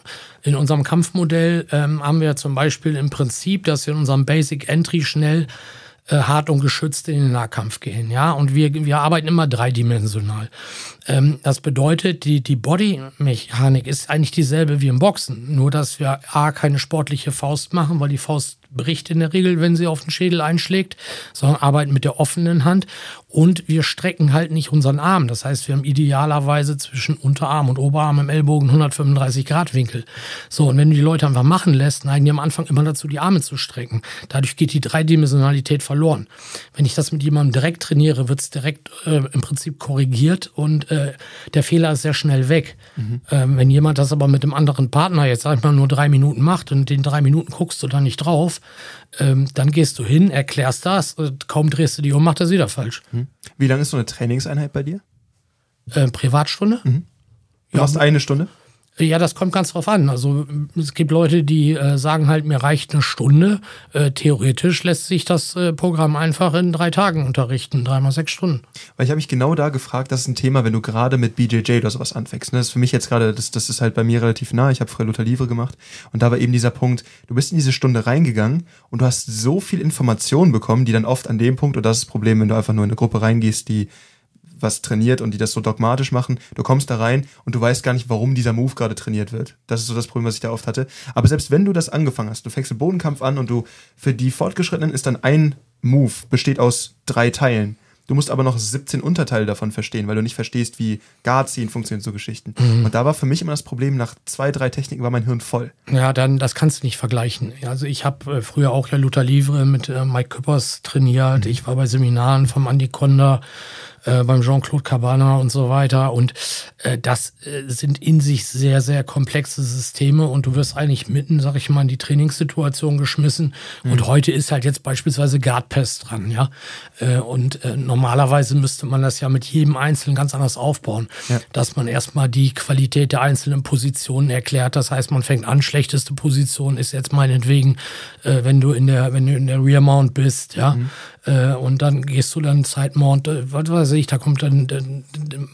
in unserem Kampfmodell ähm, haben wir zum Beispiel im Prinzip, dass wir in unserem Basic Entry schnell äh, hart und geschützt in den Nahkampf gehen, ja. Und wir, wir arbeiten immer dreidimensional. Ähm, das bedeutet, die, die Body-Mechanik ist eigentlich dieselbe wie im Boxen, nur dass wir A, keine sportliche Faust machen, weil die Faust bricht in der Regel, wenn sie auf den Schädel einschlägt, sondern arbeiten mit der offenen Hand. Und wir strecken halt nicht unseren Arm. Das heißt, wir haben idealerweise zwischen Unterarm und Oberarm im Ellbogen 135 Grad Winkel. So, und wenn du die Leute einfach machen lässt, neigen die am Anfang immer dazu, die Arme zu strecken. Dadurch geht die Dreidimensionalität verloren. Wenn ich das mit jemandem direkt trainiere, wird es direkt äh, im Prinzip korrigiert und äh, der Fehler ist sehr schnell weg. Mhm. Ähm, wenn jemand das aber mit einem anderen Partner jetzt sag ich mal nur drei Minuten macht und den drei Minuten guckst du da nicht drauf, ähm, dann gehst du hin, erklärst das, äh, kaum drehst du die um, macht er wieder falsch. Mhm. Wie lange ist so eine Trainingseinheit bei dir? Äh, Privatstunde? Mhm. Du ja, machst eine Stunde? Ja, das kommt ganz drauf an. Also es gibt Leute, die äh, sagen halt, mir reicht eine Stunde. Äh, theoretisch lässt sich das äh, Programm einfach in drei Tagen unterrichten, dreimal sechs Stunden. Weil ich habe mich genau da gefragt, das ist ein Thema, wenn du gerade mit BJJ oder sowas anfängst. Ne? Das ist für mich jetzt gerade, das, das ist halt bei mir relativ nah. Ich habe früher Luther Livre gemacht und da war eben dieser Punkt, du bist in diese Stunde reingegangen und du hast so viel Informationen bekommen, die dann oft an dem Punkt, und das ist das Problem, wenn du einfach nur in eine Gruppe reingehst, die was trainiert und die das so dogmatisch machen. Du kommst da rein und du weißt gar nicht, warum dieser Move gerade trainiert wird. Das ist so das Problem, was ich da oft hatte. Aber selbst wenn du das angefangen hast, du fängst den Bodenkampf an und du für die Fortgeschrittenen ist dann ein Move, besteht aus drei Teilen. Du musst aber noch 17 Unterteile davon verstehen, weil du nicht verstehst, wie Guard ziehen funktioniert, so Geschichten. Mhm. Und da war für mich immer das Problem, nach zwei, drei Techniken war mein Hirn voll. Ja, dann, das kannst du nicht vergleichen. Also ich habe äh, früher auch ja Luther Livre mit äh, Mike Küppers trainiert. Mhm. Ich war bei Seminaren vom Andy Konda äh, beim Jean-Claude Cabana und so weiter. Und äh, das äh, sind in sich sehr, sehr komplexe Systeme und du wirst eigentlich mitten, sag ich mal, in die Trainingssituation geschmissen. Mhm. Und heute ist halt jetzt beispielsweise Guard Pass dran, ja. Äh, und äh, normalerweise müsste man das ja mit jedem Einzelnen ganz anders aufbauen, ja. dass man erstmal die Qualität der einzelnen Positionen erklärt. Das heißt, man fängt an, schlechteste Position ist jetzt meinetwegen, äh, wenn du in der, wenn du in der Rear Mount bist, ja. Mhm. Äh, und dann gehst du dann Side Mount, äh, was weiß ich, da kommt dann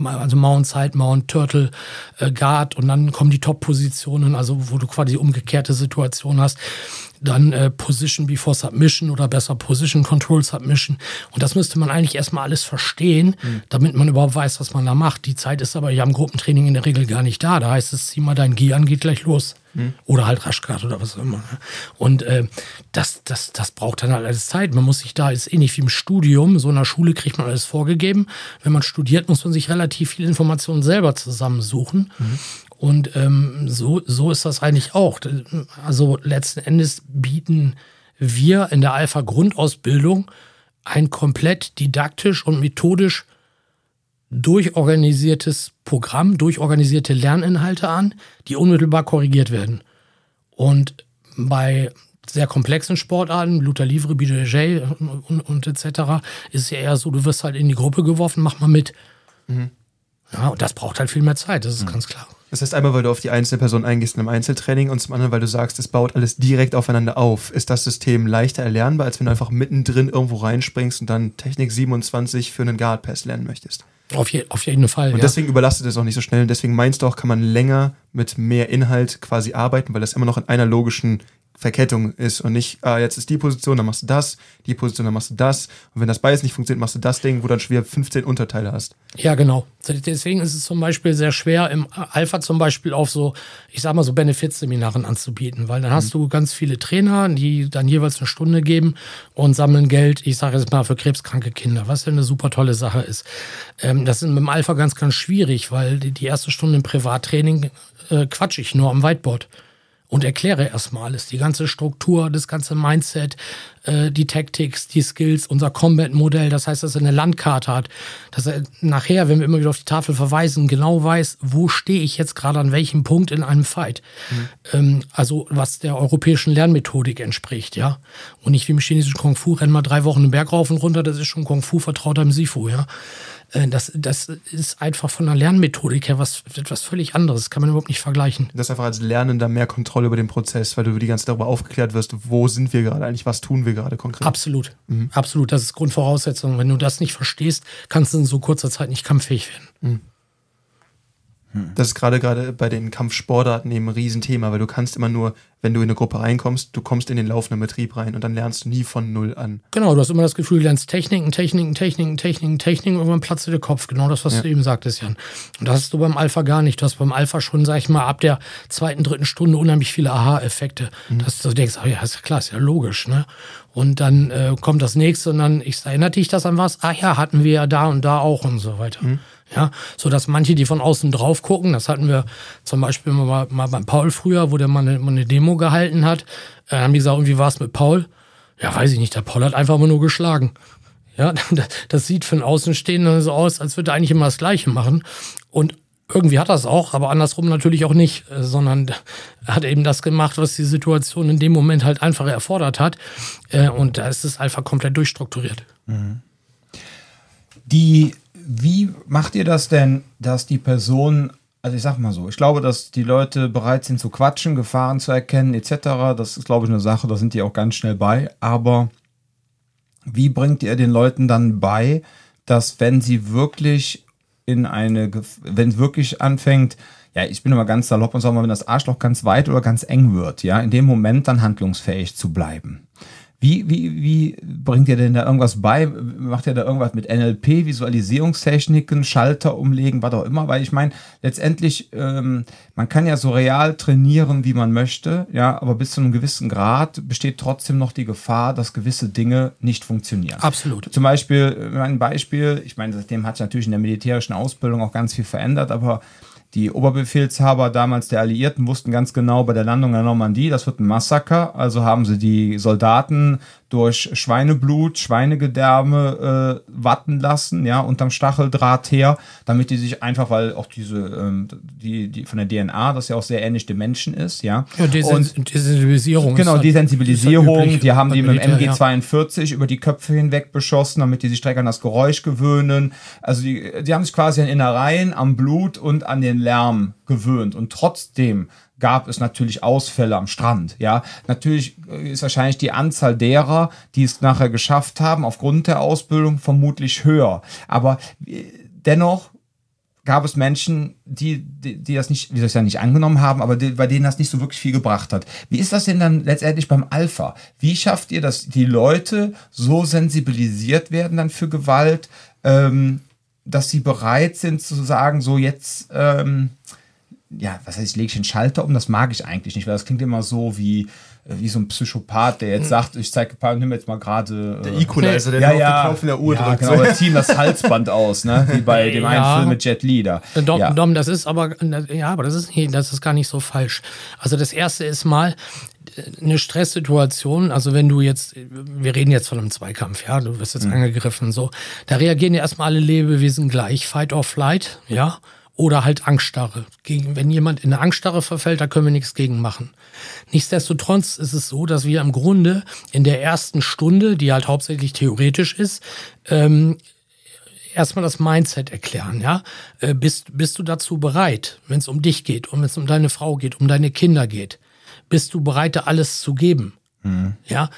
also Mount, Side Mount, Turtle, äh, Guard und dann kommen die Top-Positionen, also wo du quasi umgekehrte Situation hast dann äh, Position before Submission oder besser Position Control Submission. Und das müsste man eigentlich erstmal alles verstehen, mhm. damit man überhaupt weiß, was man da macht. Die Zeit ist aber ja im Gruppentraining in der Regel gar nicht da. Da heißt es, zieh mal dein Gi an, geht gleich los. Mhm. Oder halt Raschgrad oder was auch immer. Ne? Und äh, das, das, das braucht dann halt alles Zeit. Man muss sich da, ist ähnlich wie im Studium, so in der Schule kriegt man alles vorgegeben. Wenn man studiert, muss man sich relativ viel Informationen selber zusammensuchen. Mhm. Und ähm, so, so ist das eigentlich auch. Also letzten Endes bieten wir in der Alpha-Grundausbildung ein komplett didaktisch und methodisch durchorganisiertes Programm, durchorganisierte Lerninhalte an, die unmittelbar korrigiert werden. Und bei sehr komplexen Sportarten, Luther Livre, BJJ und, und, und etc., ist es ja eher so, du wirst halt in die Gruppe geworfen, mach mal mit. Mhm. Ja, und das braucht halt viel mehr Zeit, das ist mhm. ganz klar. Das heißt, einmal, weil du auf die einzelne Person eingehst in einem Einzeltraining und zum anderen, weil du sagst, es baut alles direkt aufeinander auf. Ist das System leichter erlernbar, als wenn du einfach mittendrin irgendwo reinspringst und dann Technik 27 für einen Guard Pass lernen möchtest? Auf, je, auf jeden Fall. Und ja. deswegen überlastet es auch nicht so schnell. Und deswegen meinst du auch, kann man länger mit mehr Inhalt quasi arbeiten, weil das immer noch in einer logischen Verkettung ist und nicht, ah, jetzt ist die Position, dann machst du das, die Position, dann machst du das. Und wenn das beides nicht funktioniert, machst du das Ding, wo dann schwer 15 Unterteile hast. Ja, genau. Deswegen ist es zum Beispiel sehr schwer, im Alpha zum Beispiel auf so, ich sag mal, so Benefizseminaren anzubieten, weil dann hast mhm. du ganz viele Trainer, die dann jeweils eine Stunde geben und sammeln Geld, ich sage jetzt mal, für krebskranke Kinder, was ja eine super tolle Sache ist. Ähm, das ist mit dem Alpha ganz, ganz schwierig, weil die erste Stunde im Privattraining äh, quatsch ich nur am Whiteboard und erkläre erstmal alles, die ganze Struktur, das ganze Mindset, äh, die Tactics, die Skills, unser Combat-Modell, das heißt, dass er eine Landkarte hat, dass er nachher, wenn wir immer wieder auf die Tafel verweisen, genau weiß, wo stehe ich jetzt gerade an welchem Punkt in einem Fight. Mhm. Ähm, also was der europäischen Lernmethodik entspricht, ja. Und nicht wie im chinesischen Kung Fu, renn mal drei Wochen den Berg rauf und runter, das ist schon Kung Fu vertrauter im Sifu, ja. Äh, das, das ist einfach von der Lernmethodik her was, etwas völlig anderes. Das kann man überhaupt nicht vergleichen. Das ist einfach als Lernender mehr Kontrolle über den Prozess, weil du die ganze Zeit darüber aufgeklärt wirst, wo sind wir gerade eigentlich, was tun wir gerade konkret. Absolut. Mhm. Absolut. Das ist Grundvoraussetzung. Wenn du das nicht verstehst, kannst du in so kurzer Zeit nicht kampffähig werden. Mhm. Das ist gerade gerade bei den Kampfsportarten eben ein Riesenthema, weil du kannst immer nur, wenn du in eine Gruppe reinkommst, du kommst in den laufenden Betrieb rein und dann lernst du nie von null an. Genau, du hast immer das Gefühl, du lernst Techniken, Techniken, Techniken, Techniken, Techniken und irgendwann platzt dir der Kopf. Genau das, was Ja. du eben sagtest, Jan. Und das hast du beim Alpha gar nicht. Du hast beim Alpha schon, sag ich mal, ab der zweiten, dritten Stunde unheimlich viele Aha-Effekte. Dass du denkst, oh ja, ist ja klar, ist ja logisch, ne? Und dann äh, kommt das nächste und dann, ich erinnert dich das an was? Ah ja, hatten wir ja da und da auch und so weiter. Ja, so dass manche, die von außen drauf gucken, das hatten wir zum Beispiel mal, mal beim Paul früher, wo der mal eine, mal eine Demo gehalten hat, äh, haben die gesagt, wie war es mit Paul? Ja, weiß ich nicht, der Paul hat einfach nur geschlagen. Ja, das sieht für einen Außenstehenden so aus, als würde er eigentlich immer das Gleiche machen. Und irgendwie hat er es auch, aber andersrum natürlich auch nicht, äh, sondern er hat eben das gemacht, was die Situation in dem Moment halt einfach erfordert hat. Äh, Und da ist es einfach komplett durchstrukturiert. Die, wie macht ihr das denn, dass die Person, also ich sag mal so, ich glaube, dass die Leute bereit sind zu quatschen, Gefahren zu erkennen, etc. Das ist, glaube ich, eine Sache, da sind die auch ganz schnell bei. Aber wie bringt ihr den Leuten dann bei, dass wenn sie wirklich in eine, wenn es wirklich anfängt, ja, ich bin immer ganz salopp und sage mal, wenn das Arschloch ganz weit oder ganz eng wird, ja, in dem Moment dann handlungsfähig zu bleiben. Wie, wie, wie bringt ihr denn da irgendwas bei? Macht ihr da irgendwas mit NLP, Visualisierungstechniken, Schalter umlegen, was auch immer? Weil ich meine, letztendlich, ähm, man kann ja so real trainieren, wie man möchte, ja, aber bis zu einem gewissen Grad besteht trotzdem noch die Gefahr, dass gewisse Dinge nicht funktionieren. Absolut. Zum Beispiel, äh, ein Beispiel, ich meine, seitdem hat sich natürlich in der militärischen Ausbildung auch ganz viel verändert, aber die Oberbefehlshaber damals der Alliierten wussten ganz genau, bei der Landung der Normandie, das wird ein Massaker. Also haben sie die Soldaten durch Schweineblut, Schweinegedärme äh, watten lassen, ja, unterm Stacheldraht her, damit die sich einfach, weil auch diese, ähm, die, die von der DNA, das ja auch sehr ähnlich dem Menschen ist, ja. Ja, Und- Desens Desensibilisierung. Genau, halt- Desensibilisierung, halt üblich die haben die mit dem Militär, ja. MG42 über die Köpfe hinweg beschossen, damit die sich direkt an das Geräusch gewöhnen. Also die, die haben sich quasi an Innereien, am Blut und an den Lärm gewöhnt. Und trotzdem gab es natürlich Ausfälle am Strand. Ja, natürlich äh, ist wahrscheinlich die Anzahl derer, die es nachher geschafft haben, aufgrund der Ausbildung vermutlich höher. Aber äh, dennoch gab es Menschen, die, die, die das nicht, soll ich sagen, nicht angenommen haben, aber die, bei denen das nicht so wirklich viel gebracht hat. Wie ist das denn dann letztendlich beim Alpha? Wie schafft ihr, dass die Leute so sensibilisiert werden dann für Gewalt, ähm, dass sie bereit sind zu sagen, so jetzt, ähm, ja, was heißt, ich lege den Schalter um, das mag ich eigentlich nicht, weil das klingt immer so wie, äh, wie so ein Psychopath, der jetzt sagt, ich zeige, nimm jetzt mal gerade. Der äh, Equalizer, der ja, ja, den Knopf in der Uhr ja, drückt. Genau, wir ziehen das Halsband aus, ne? Wie bei dem einen Ja. Film mit Jet Li da. Dom, ja. Dom, das ist aber, ja, aber das ist, nicht- das ist gar nicht so falsch. Also das erste ist mal äh, eine Stresssituation. Also wenn du jetzt, wir reden jetzt von einem Zweikampf, ja, du wirst jetzt angegriffen, so. Da reagieren ja erstmal alle Lebewesen gleich. Fight or flight, ja. Oder halt Angststarre. Wenn jemand in eine Angststarre verfällt, da können wir nichts gegen machen. Nichtsdestotrotz ist es so, dass wir im Grunde in der ersten Stunde, die halt hauptsächlich theoretisch ist, ähm, erstmal das Mindset erklären, ja. Äh, bist, bist du dazu bereit, wenn es um dich geht und wenn es um deine Frau geht, um deine Kinder geht? Bist du bereit, da alles zu geben? Ja,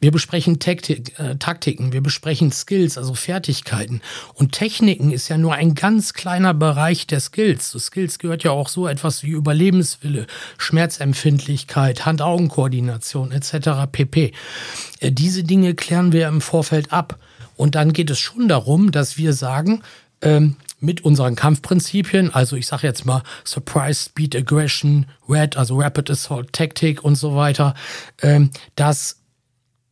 wir besprechen Taktik, äh, Taktiken, wir besprechen Skills, also Fertigkeiten. Und Techniken ist ja nur ein ganz kleiner Bereich der Skills. Zu Skills gehört ja auch so etwas wie Überlebenswille, Schmerzempfindlichkeit, Hand-Augen-Koordination etc. pp. Äh, diese Dinge klären wir im Vorfeld ab. Und dann geht es schon darum, dass wir sagen, ähm, mit unseren Kampfprinzipien, also ich sage jetzt mal Surprise, Speed, Aggression, Red, also Rapid Assault, Tactic und so weiter, ähm, dass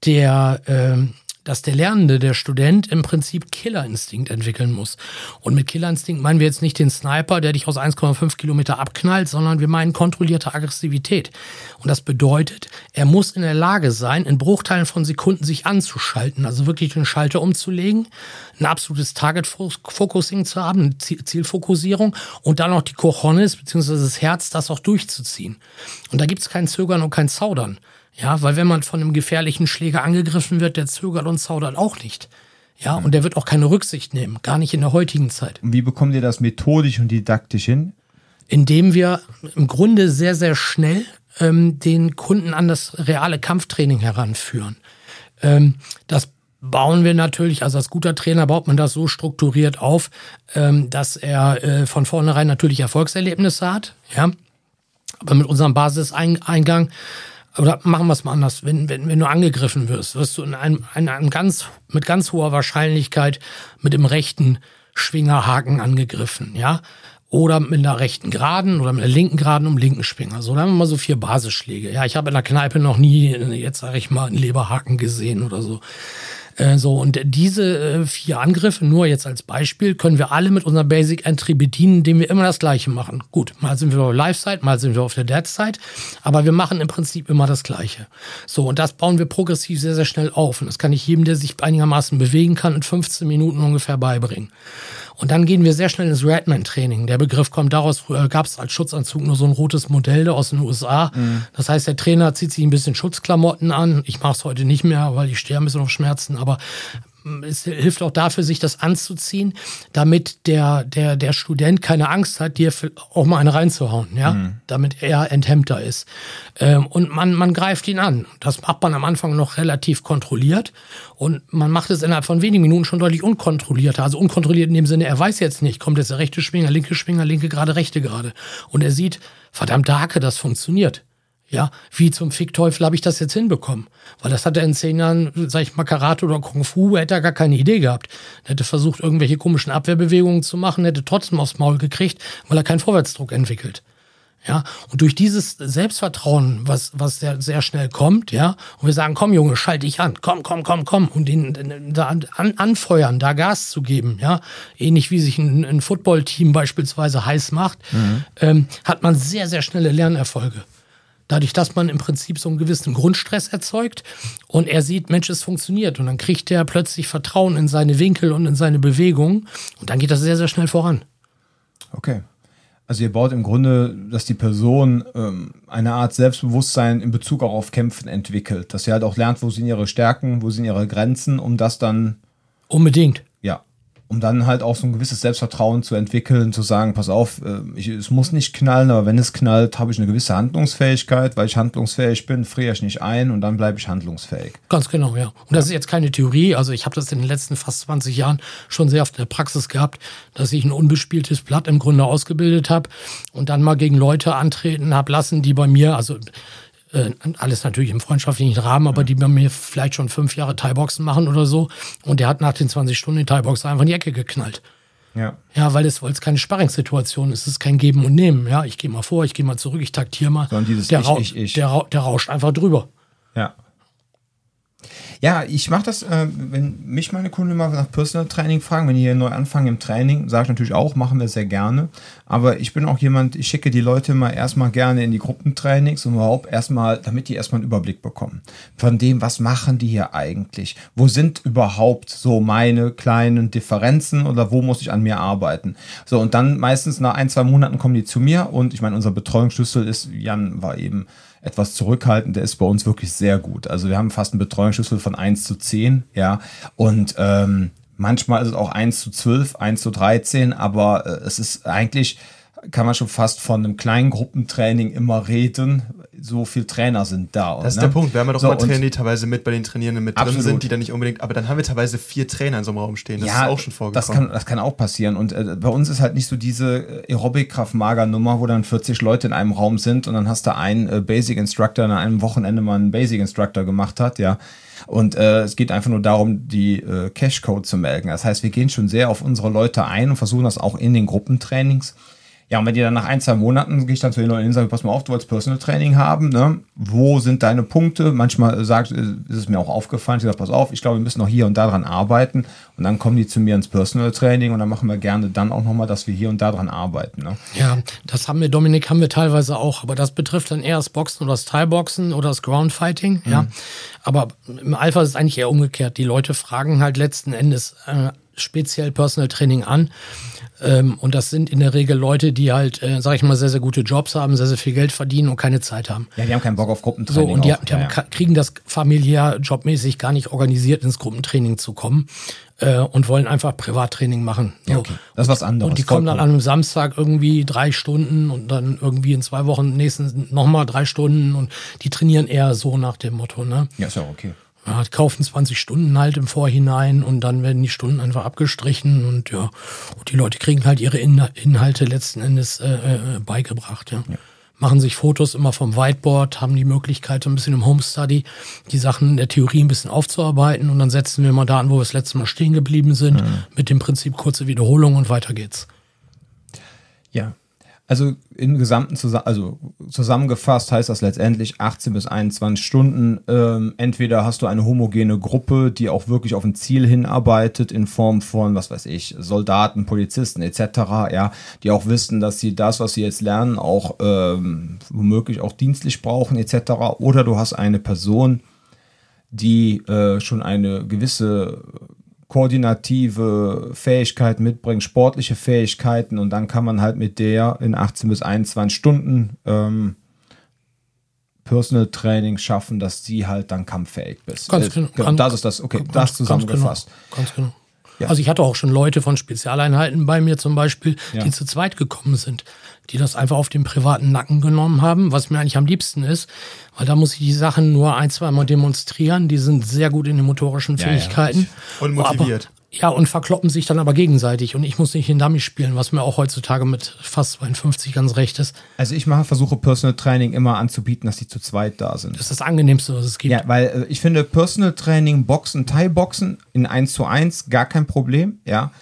der, ähm, dass der Lernende, der Student im Prinzip Killerinstinkt entwickeln muss. Und mit Killerinstinkt meinen wir jetzt nicht den Sniper, der dich aus 1,5 Kilometer abknallt, sondern wir meinen kontrollierte Aggressivität. Und das bedeutet, er muss in der Lage sein, in Bruchteilen von Sekunden sich anzuschalten, also wirklich den Schalter umzulegen, ein absolutes Target-Focusing zu haben, Zielfokussierung und dann noch die Cojones bzw. das Herz, das auch durchzuziehen. Und da gibt es kein Zögern und kein Zaudern. Ja, weil wenn man von einem gefährlichen Schläger angegriffen wird, der zögert und zaudert auch nicht. Ja, und der wird auch keine Rücksicht nehmen, gar nicht in der heutigen Zeit. Und wie bekommt ihr das methodisch und didaktisch hin? Indem wir im Grunde sehr, sehr schnell ähm, den Kunden an das reale Kampftraining heranführen. Ähm, das bauen wir natürlich, also als guter Trainer baut man das so strukturiert auf, ähm, dass er äh, von vornherein natürlich Erfolgserlebnisse hat, ja. Aber mit unserem Basiseingang, oder machen wir es mal anders, wenn, wenn, wenn du angegriffen wirst, wirst du in einem, in einem ganz, mit ganz hoher Wahrscheinlichkeit mit dem rechten Schwingerhaken angegriffen, ja oder mit einer rechten Geraden oder mit einer linken Geraden um linken Schwinger. So, da haben wir mal so vier Basisschläge. Ja, ich habe in der Kneipe noch nie, jetzt sage ich mal, einen Leberhaken gesehen oder so. Äh, so, und diese äh, vier Angriffe, nur jetzt als Beispiel, können wir alle mit unserer Basic Entry bedienen, indem wir immer das Gleiche machen. Gut, mal sind wir auf der Live-Side, mal sind wir auf der Dead-Side, aber wir machen im Prinzip immer das Gleiche. So, und das bauen wir progressiv sehr, sehr schnell auf. Und das kann ich jedem, der sich einigermaßen bewegen kann, in 15 Minuten ungefähr beibringen. Und dann gehen wir sehr schnell ins Redman-Training. Der Begriff kommt daraus, früher gab es als Schutzanzug nur so ein rotes Modell aus den USA. Mhm. Das heißt, der Trainer zieht sich ein bisschen Schutzklamotten an. Ich mache es heute nicht mehr, weil ich stehe ein bisschen auf Schmerzen, aber es hilft auch dafür, sich das anzuziehen, damit der, der, der Student keine Angst hat, dir auch mal eine reinzuhauen, ja, mhm. damit er enthemmter ist. Ähm, und man, man greift ihn an. Das macht man am Anfang noch relativ kontrolliert und man macht es innerhalb von wenigen Minuten schon deutlich unkontrollierter. Also unkontrolliert in dem Sinne, er weiß jetzt nicht, kommt jetzt der rechte Schwinger, linke Schwinger, linke gerade, rechte gerade. Und er sieht, verdammt Hake, das funktioniert. Ja, wie zum Fickteufel habe ich das jetzt hinbekommen? Weil das hat er in zehn Jahren, sag ich mal, Karate oder Kung Fu, hätte er gar keine Idee gehabt. Er hätte versucht, irgendwelche komischen Abwehrbewegungen zu machen, hätte trotzdem aufs Maul gekriegt, weil er keinen Vorwärtsdruck entwickelt. Ja, und durch dieses Selbstvertrauen, was, was sehr, sehr schnell kommt, ja, und wir sagen, komm Junge, schalte dich an, komm, komm, komm, komm, und ihn da an, anfeuern, da Gas zu geben, ja, ähnlich wie sich ein, ein Footballteam beispielsweise heiß macht, mhm. ähm, hat man sehr, sehr schnelle Lernerfolge. Dadurch, dass man im Prinzip so einen gewissen Grundstress erzeugt und er sieht, Mensch, es funktioniert. Und dann kriegt er plötzlich Vertrauen in seine Winkel und in seine Bewegungen. Und dann geht das sehr, sehr schnell voran. Okay. Also ihr baut im Grunde, dass die Person ähm, eine Art Selbstbewusstsein in Bezug auch auf Kämpfen entwickelt. Dass sie halt auch lernt, wo sind ihre Stärken, wo sind ihre Grenzen, um das dann. Unbedingt um dann halt auch so ein gewisses Selbstvertrauen zu entwickeln, zu sagen, pass auf, äh, ich, es muss nicht knallen, aber wenn es knallt, habe ich eine gewisse Handlungsfähigkeit, weil ich handlungsfähig bin, friere ich nicht ein und dann bleibe ich handlungsfähig. Ganz genau, ja. Und das ist jetzt keine Theorie, also ich habe das in den letzten fast 20 Jahren schon sehr oft in der Praxis gehabt, dass ich ein unbespieltes Blatt im Grunde ausgebildet habe und dann mal gegen Leute antreten habe lassen, die bei mir, also äh, alles natürlich im freundschaftlichen Rahmen, aber die bei mir vielleicht schon fünf Jahre Thai-Boxen machen oder so. Und der hat nach den 20 Stunden die Thai-Box einfach in die Ecke geknallt. Ja. Ja, weil es, weil es keine Sparringssituation ist. Es ist kein Geben und Nehmen. Ja, ich gehe mal vor, ich gehe mal zurück, ich taktiere mal. Sondern dieses der, ich, ich, ich. Der, der rauscht einfach drüber. Ja. Ja, ich mache das, äh, wenn mich meine Kunden mal nach Personal Training fragen, wenn die hier neu anfangen im Training, sage ich natürlich auch, machen wir sehr gerne. Aber ich bin auch jemand, ich schicke die Leute mal erstmal gerne in die Gruppentrainings und überhaupt erstmal, damit die erstmal einen Überblick bekommen. Von dem, was machen die hier eigentlich? Wo sind überhaupt so meine kleinen Differenzen oder wo muss ich an mir arbeiten? So, und dann meistens nach ein, zwei Monaten kommen die zu mir und ich meine, unser Betreuungsschlüssel ist, Jan war eben etwas zurückhaltend, der ist bei uns wirklich sehr gut. Also wir haben fast einen Betreuungsschlüssel von 1 zu 10, ja. Und ähm, manchmal ist es auch 1 zu 12, 1 zu 13, aber äh, es ist eigentlich, kann man schon fast von einem kleinen Gruppentraining immer reden, so viele Trainer sind da. Das ist ne? der Punkt. Wir haben ja doch so, mal Trainer, die teilweise mit bei den Trainierenden mit absolut. drin sind, die dann nicht unbedingt, aber dann haben wir teilweise vier Trainer in so einem Raum stehen. Das ja, ist auch schon vorgekommen. Das kann, das kann auch passieren. Und äh, bei uns ist halt nicht so diese Aerobic-Kraft-Mager-Nummer, wo dann 40 Leute in einem Raum sind und dann hast du einen äh, Basic-Instructor, an einem Wochenende mal einen Basic-Instructor gemacht hat, ja. Und äh, es geht einfach nur darum, die äh, Cash-Code zu melden. Das heißt, wir gehen schon sehr auf unsere Leute ein und versuchen das auch in den Gruppentrainings ja, und wenn die dann nach ein, zwei Monaten, gehe ich dann zu den Leuten hin und sage, pass mal auf, du wolltest Personal Training haben, ne? Wo sind deine Punkte? Manchmal sagt, ist es mir auch aufgefallen, ich sage, pass auf, ich glaube, wir müssen noch hier und da dran arbeiten. Und dann kommen die zu mir ins Personal Training und dann machen wir gerne dann auch nochmal, dass wir hier und da dran arbeiten. Ne? Ja, das haben wir, Dominik, haben wir teilweise auch, aber das betrifft dann eher das Boxen oder das Thai-Boxen oder das Groundfighting, mhm. ja. Aber im Alpha ist es eigentlich eher umgekehrt. Die Leute fragen halt letzten Endes äh, speziell Personal Training an. Ähm, und das sind in der Regel Leute, die halt, äh, sag ich mal, sehr, sehr gute Jobs haben, sehr, sehr viel Geld verdienen und keine Zeit haben. Ja, die haben keinen Bock auf Gruppentraining. So, und die, auch, die ja, haben, kriegen das familiär, jobmäßig gar nicht organisiert, ins Gruppentraining zu kommen äh, und wollen einfach Privattraining machen. So. Ja, okay. Das ist was anderes. Und die kommen dann an einem Samstag irgendwie drei Stunden und dann irgendwie in zwei Wochen nächstens nochmal drei Stunden und die trainieren eher so nach dem Motto. Ne? Ja, ist ja okay. Ja, kaufen 20 Stunden halt im Vorhinein und dann werden die Stunden einfach abgestrichen und ja, und die Leute kriegen halt ihre Inhalte letzten Endes äh, äh, beigebracht, ja. ja. Machen sich Fotos immer vom Whiteboard, haben die Möglichkeit, so ein bisschen im Homestudy die Sachen der Theorie ein bisschen aufzuarbeiten und dann setzen wir mal da an, wo wir das letzte Mal stehen geblieben sind, mhm. mit dem Prinzip kurze Wiederholung und weiter geht's. Ja, also im Gesamten also zusammengefasst heißt das letztendlich 18 bis 21 Stunden. Ähm, entweder hast du eine homogene Gruppe, die auch wirklich auf ein Ziel hinarbeitet in Form von, was weiß ich, Soldaten, Polizisten etc., ja, die auch wissen, dass sie das, was sie jetzt lernen, auch ähm, womöglich auch dienstlich brauchen etc. Oder du hast eine Person, die äh, schon eine gewisse koordinative Fähigkeiten mitbringen, sportliche Fähigkeiten und dann kann man halt mit der in 18 bis 21 Stunden ähm, Personal Training schaffen, dass sie halt dann kampffähig bist. Ganz äh, genau. genau. Das ist das, okay, ganz, das zusammengefasst. Ganz genau. Ganz genau. Ja. Also ich hatte auch schon Leute von Spezialeinheiten bei mir zum Beispiel, ja. die zu zweit gekommen sind, die das einfach auf den privaten Nacken genommen haben, was mir eigentlich am liebsten ist, weil da muss ich die Sachen nur ein, zweimal demonstrieren. Die sind sehr gut in den motorischen Fähigkeiten. Ja, Und motiviert. Ja, und verkloppen sich dann aber gegenseitig. Und ich muss nicht den Dummy spielen, was mir auch heutzutage mit fast 52 ganz recht ist. Also ich mache, versuche Personal Training immer anzubieten, dass die zu zweit da sind. Das ist das Angenehmste, was es gibt. Ja, weil äh, ich finde Personal Training, Boxen, Thai-Boxen in 1 zu 1 gar kein Problem, ja.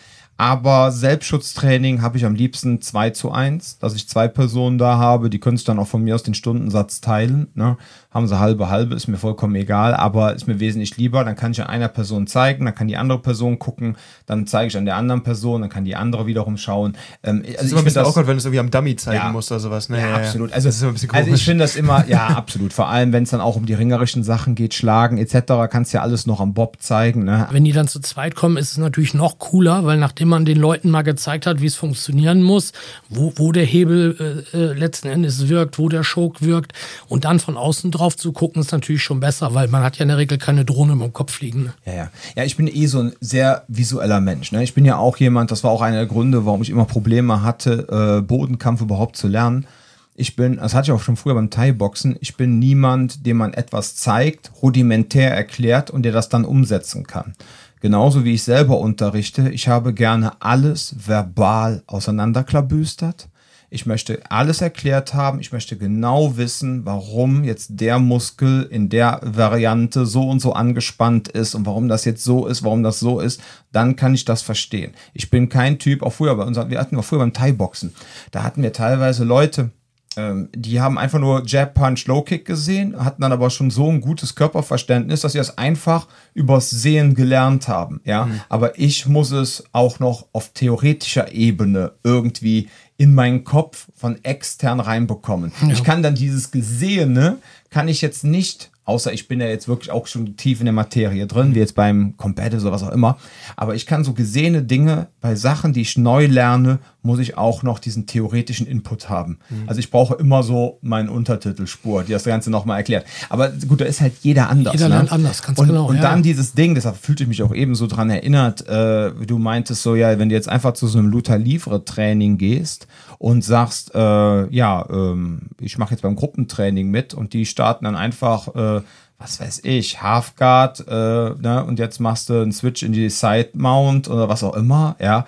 Aber Selbstschutztraining habe ich am liebsten 2 zu 1, dass ich zwei Personen da habe, die können sich dann auch von mir aus den Stundensatz teilen. Ne? Haben sie halbe, halbe, ist mir vollkommen egal, aber ist mir wesentlich lieber. Dann kann ich an einer Person zeigen, dann kann die andere Person gucken, dann zeige ich an der anderen Person, dann kann die andere wiederum schauen. Ähm, also das ist immer ein bisschen awkward, wenn du es irgendwie am Dummy zeigen ja, musst oder sowas. Ne? Ja, ja, absolut. Also, also ich finde das immer, ja, absolut. Vor allem, wenn es dann auch um die ringerischen Sachen geht, Schlagen etc., kannst du ja alles noch am Bob zeigen. Ne? Wenn die dann zu zweit kommen, ist es natürlich noch cooler, weil nachdem man den Leuten mal gezeigt hat, wie es funktionieren muss, wo, wo der Hebel äh, äh, letzten Endes wirkt, wo der Schok wirkt und dann von außen drauf zu gucken, ist natürlich schon besser, weil man hat ja in der Regel keine Drohne im Kopf fliegen. Ja, ja. Ja, ich bin eh so ein sehr visueller Mensch. Ne? Ich bin ja auch jemand, das war auch einer der Gründe, warum ich immer Probleme hatte, äh, Bodenkampf überhaupt zu lernen. Ich bin, das hatte ich auch schon früher beim Thai-Boxen, ich bin niemand, dem man etwas zeigt, rudimentär erklärt und der das dann umsetzen kann. Genauso wie ich selber unterrichte, ich habe gerne alles verbal auseinanderklabüstert. Ich möchte alles erklärt haben. Ich möchte genau wissen, warum jetzt der Muskel in der Variante so und so angespannt ist und warum das jetzt so ist, warum das so ist. Dann kann ich das verstehen. Ich bin kein Typ, auch früher bei uns, wir hatten auch früher beim Thai-Boxen. Da hatten wir teilweise Leute, ähm, die haben einfach nur Jab, Punch, Low Kick gesehen, hatten dann aber schon so ein gutes Körperverständnis, dass sie das einfach übers Sehen gelernt haben. Ja, mhm. aber ich muss es auch noch auf theoretischer Ebene irgendwie in meinen Kopf von extern reinbekommen. Ja. Ich kann dann dieses Gesehene, kann ich jetzt nicht Außer ich bin ja jetzt wirklich auch schon tief in der Materie drin, wie jetzt beim Competitive oder was auch immer. Aber ich kann so gesehene Dinge bei Sachen, die ich neu lerne, muss ich auch noch diesen theoretischen Input haben. Mhm. Also ich brauche immer so meinen Untertitelspur, die das Ganze nochmal erklärt. Aber gut, da ist halt jeder anders. Jeder ne? anders, ganz und, genau. Und ja. dann dieses Ding, deshalb fühlte ich mich auch eben so dran erinnert, äh, du meintest so, ja, wenn du jetzt einfach zu so einem Luther Livre Training gehst und sagst, äh, ja, ähm, ich mache jetzt beim Gruppentraining mit und die starten dann einfach, äh, was weiß ich, Halfguard, äh, ne, und jetzt machst du einen Switch in die Side Mount oder was auch immer, ja,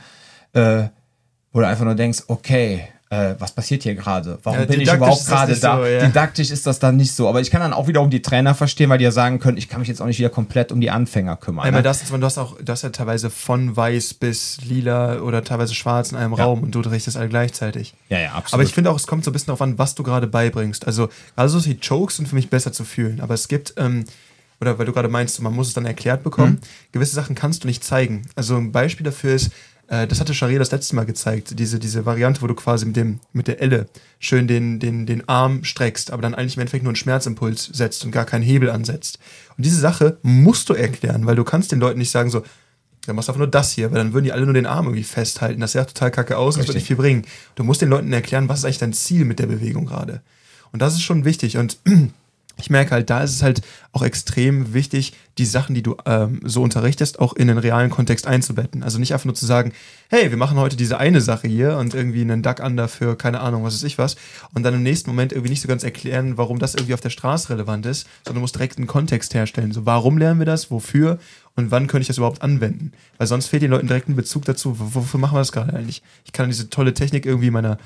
äh, wo du einfach nur denkst, okay, äh, was passiert hier gerade? Warum ja, bin ich überhaupt gerade da? So, ja. Didaktisch ist das dann nicht so. Aber ich kann dann auch wiederum die Trainer verstehen, weil die ja sagen können, ich kann mich jetzt auch nicht wieder komplett um die Anfänger kümmern. Einmal ne? das, du hast auch, du hast ja teilweise von weiß bis lila oder teilweise schwarz in einem ja. Raum und du richtest alle gleichzeitig. Ja, ja, absolut. Aber ich finde auch, es kommt so ein bisschen darauf an, was du gerade beibringst. Also, also die Chokes sind für mich besser zu fühlen. Aber es gibt, ähm, oder weil du gerade meinst, man muss es dann erklärt bekommen, mhm. gewisse Sachen kannst du nicht zeigen. Also ein Beispiel dafür ist, äh, das hatte Sharia das letzte Mal gezeigt, diese, diese Variante, wo du quasi mit, dem, mit der Elle schön den, den, den Arm streckst, aber dann eigentlich im Endeffekt nur einen Schmerzimpuls setzt und gar keinen Hebel ansetzt. Und diese Sache musst du erklären, weil du kannst den Leuten nicht sagen so, dann machst du einfach nur das hier, weil dann würden die alle nur den Arm irgendwie festhalten. Das sieht ja total kacke aus, das wird nicht viel bringen. Du musst den Leuten erklären, was ist eigentlich dein Ziel mit der Bewegung gerade. Und das ist schon wichtig. Und ich merke halt, da ist es halt auch extrem wichtig, die Sachen, die du ähm, so unterrichtest, auch in den realen Kontext einzubetten. Also nicht einfach nur zu sagen, hey, wir machen heute diese eine Sache hier und irgendwie einen Duck Under für keine Ahnung, was weiß ich was, und dann im nächsten Moment irgendwie nicht so ganz erklären, warum das irgendwie auf der Straße relevant ist, sondern du musst direkt einen Kontext herstellen. So, warum lernen wir das, wofür und wann könnte ich das überhaupt anwenden? Weil sonst fehlt den Leuten direkt ein Bezug dazu, wofür machen wir das gerade eigentlich? Ich kann diese tolle Technik irgendwie meiner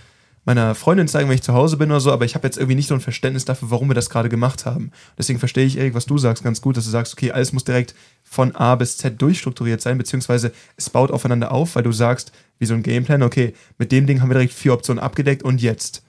meiner Freundin zeigen, wenn ich zu Hause bin oder so, aber ich habe jetzt irgendwie nicht so ein Verständnis dafür, warum wir das gerade gemacht haben. Deswegen verstehe ich, Erik, was du sagst, ganz gut, dass du sagst, okay, alles muss direkt von A bis Z durchstrukturiert sein, beziehungsweise es baut aufeinander auf, weil du sagst, wie so ein Gameplan, okay, mit dem Ding haben wir direkt vier Optionen abgedeckt und jetzt.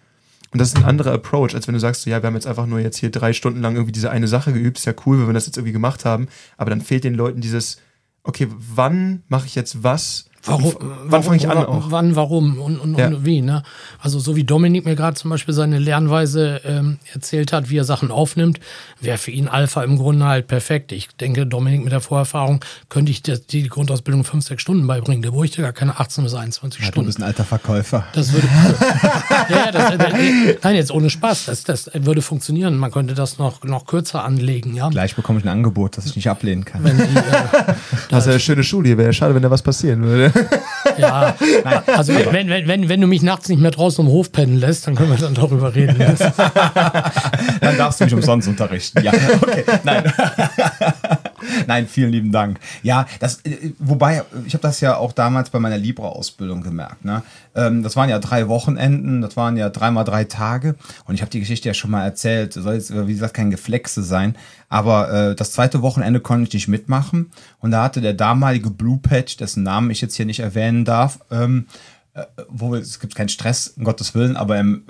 Und das ist ein anderer Approach, als wenn du sagst, ja, wir haben jetzt einfach nur jetzt hier drei Stunden lang irgendwie diese eine Sache geübt, ist ja cool, wenn wir das jetzt irgendwie gemacht haben, aber dann fehlt den Leuten dieses, okay, wann mache ich jetzt was Warum, wann fange ich an? Auch? Wann, warum und, und, ja. und wie. Ne? Also so wie Dominik mir gerade zum Beispiel seine Lernweise ähm, erzählt hat, wie er Sachen aufnimmt, wäre für ihn Alpha im Grunde halt perfekt. Ich denke, Dominik mit der Vorerfahrung könnte ich die, die Grundausbildung fünf, sechs Stunden beibringen. Der bräuchte gar keine 18 bis 21 ja, Stunden. Du bist ein alter Verkäufer. Das würde, ja, das, nein, jetzt ohne Spaß. Das, das würde funktionieren. Man könnte das noch, noch kürzer anlegen. Ja? Gleich bekomme ich ein Angebot, das ich nicht ablehnen kann. Wenn die, äh, das ist eine schöne Schule hier. Wäre schade, wenn da was passieren würde. Ja, also wenn, wenn, wenn, wenn du mich nachts nicht mehr draußen im Hof pennen lässt, dann können wir dann darüber reden. dann darfst du mich umsonst unterrichten. Ja, okay, nein. Nein, vielen lieben Dank. Ja, das, äh, wobei, ich habe das ja auch damals bei meiner Libra-Ausbildung gemerkt. Ne? Ähm, das waren ja drei Wochenenden, das waren ja dreimal drei Tage. Und ich habe die Geschichte ja schon mal erzählt. Soll jetzt, wie gesagt, kein Geflexe sein. Aber äh, das zweite Wochenende konnte ich nicht mitmachen. Und da hatte der damalige Blue Patch, dessen Namen ich jetzt hier nicht erwähnen darf, ähm, äh, wo es gibt keinen Stress, um Gottes Willen, aber im,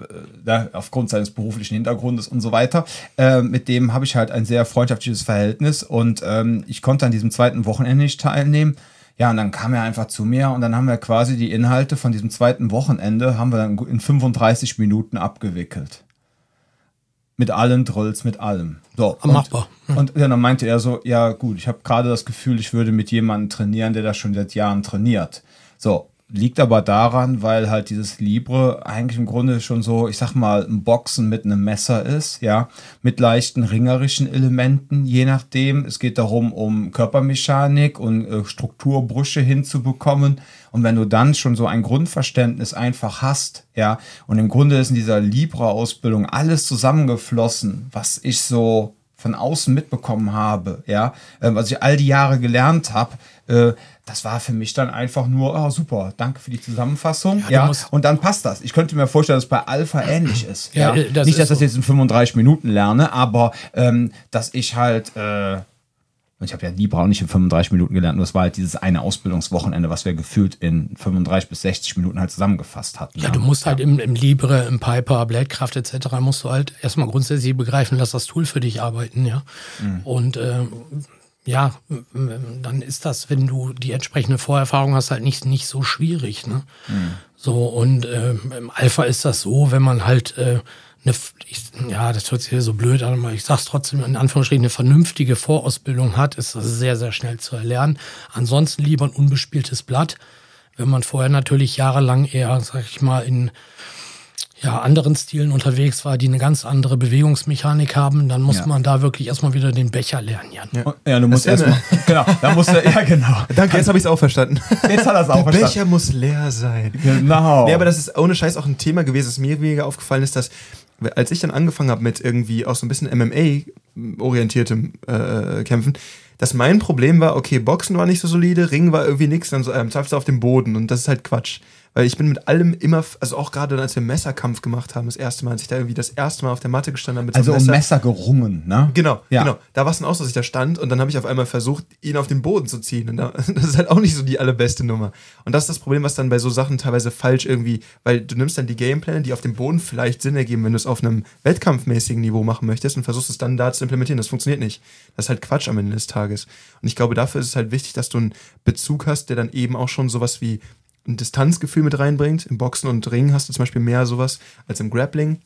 äh, aufgrund seines beruflichen Hintergrundes und so weiter, äh, mit dem habe ich halt ein sehr freundschaftliches Verhältnis und ähm, ich konnte an diesem zweiten Wochenende nicht teilnehmen. Ja, und dann kam er einfach zu mir und dann haben wir quasi die Inhalte von diesem zweiten Wochenende haben wir dann in 35 Minuten abgewickelt. Mit allen Drills, mit allem. So, und, Machbar. Hm. Und ja, dann meinte er so, ja gut, ich habe gerade das Gefühl, ich würde mit jemandem trainieren, der das schon seit Jahren trainiert. So, Liegt aber daran, weil halt dieses Libre eigentlich im Grunde schon so, ich sag mal, ein Boxen mit einem Messer ist, ja, mit leichten ringerischen Elementen, je nachdem. Es geht darum, um Körpermechanik und äh, Strukturbrüche hinzubekommen. Und wenn du dann schon so ein Grundverständnis einfach hast, ja, und im Grunde ist in dieser Libre-Ausbildung alles zusammengeflossen, was ich so von außen mitbekommen habe, ja, äh, was ich all die Jahre gelernt habe, äh, das war für mich dann einfach nur, oh, super, danke für die Zusammenfassung. Ja, ja und dann passt das. Ich könnte mir vorstellen, dass es bei Alpha ähnlich ist. Ja, ja. Das Nicht, dass ich das jetzt in 35 Minuten lerne, aber ähm, dass ich halt, äh, ich habe ja Libra auch nicht in 35 Minuten gelernt, nur es war halt dieses eine Ausbildungswochenende, was wir gefühlt in 35 bis 60 Minuten halt zusammengefasst hatten. Ja, ja. du musst halt im, im Libre, im Piper, Bladekraft etc. musst du halt erstmal grundsätzlich begreifen, lass das Tool für dich arbeiten, ja. Mhm. Und äh, ja, dann ist das, wenn du die entsprechende Vorerfahrung hast, halt nicht, nicht so schwierig. Ne? Mhm. So, und äh, im Alpha ist das so, wenn man halt äh, eine, ich, ja, das hört sich so blöd an, aber ich sag's trotzdem, in Anführungsstrichen, eine vernünftige Vorausbildung hat, ist das sehr, sehr schnell zu erlernen. Ansonsten lieber ein unbespieltes Blatt. Wenn man vorher natürlich jahrelang eher, sag ich mal, in ja, anderen Stilen unterwegs war, die eine ganz andere Bewegungsmechanik haben, dann muss ja. man da wirklich erstmal wieder den Becher lernen, Jan. Ja, ja du musst erstmal. genau, da musst du, ja, genau. Danke, jetzt habe ich es auch verstanden. Jetzt hat er es auch Der verstanden. Becher muss leer sein. Genau. Nee, aber das ist ohne Scheiß auch ein Thema gewesen, das mir weniger aufgefallen ist, dass als ich dann angefangen habe mit irgendwie auch so ein bisschen MMA-orientiertem äh, Kämpfen, dass mein Problem war, okay, Boxen war nicht so solide, Ring war irgendwie nix, dann so, ähm, auf dem Boden und das ist halt Quatsch. Weil ich bin mit allem immer, also auch gerade als wir Messerkampf gemacht haben, das erste Mal, als ich da irgendwie das erste Mal auf der Matte gestanden habe mit Also so Messer. um Messer gerungen, ne? Genau, ja. genau. Da war es dann auch so, dass ich da stand und dann habe ich auf einmal versucht, ihn auf den Boden zu ziehen. Und da, das ist halt auch nicht so die allerbeste Nummer. Und das ist das Problem, was dann bei so Sachen teilweise falsch irgendwie, weil du nimmst dann die Gamepläne, die auf dem Boden vielleicht Sinn ergeben, wenn du es auf einem wettkampfmäßigen Niveau machen möchtest und versuchst es dann da zu implementieren. Das funktioniert nicht. Das ist halt Quatsch am Ende des Tages. Und ich glaube, dafür ist es halt wichtig, dass du einen Bezug hast, der dann eben auch schon sowas wie ein Distanzgefühl mit reinbringt. Im Boxen und Ringen hast du zum Beispiel mehr sowas als im Grappling.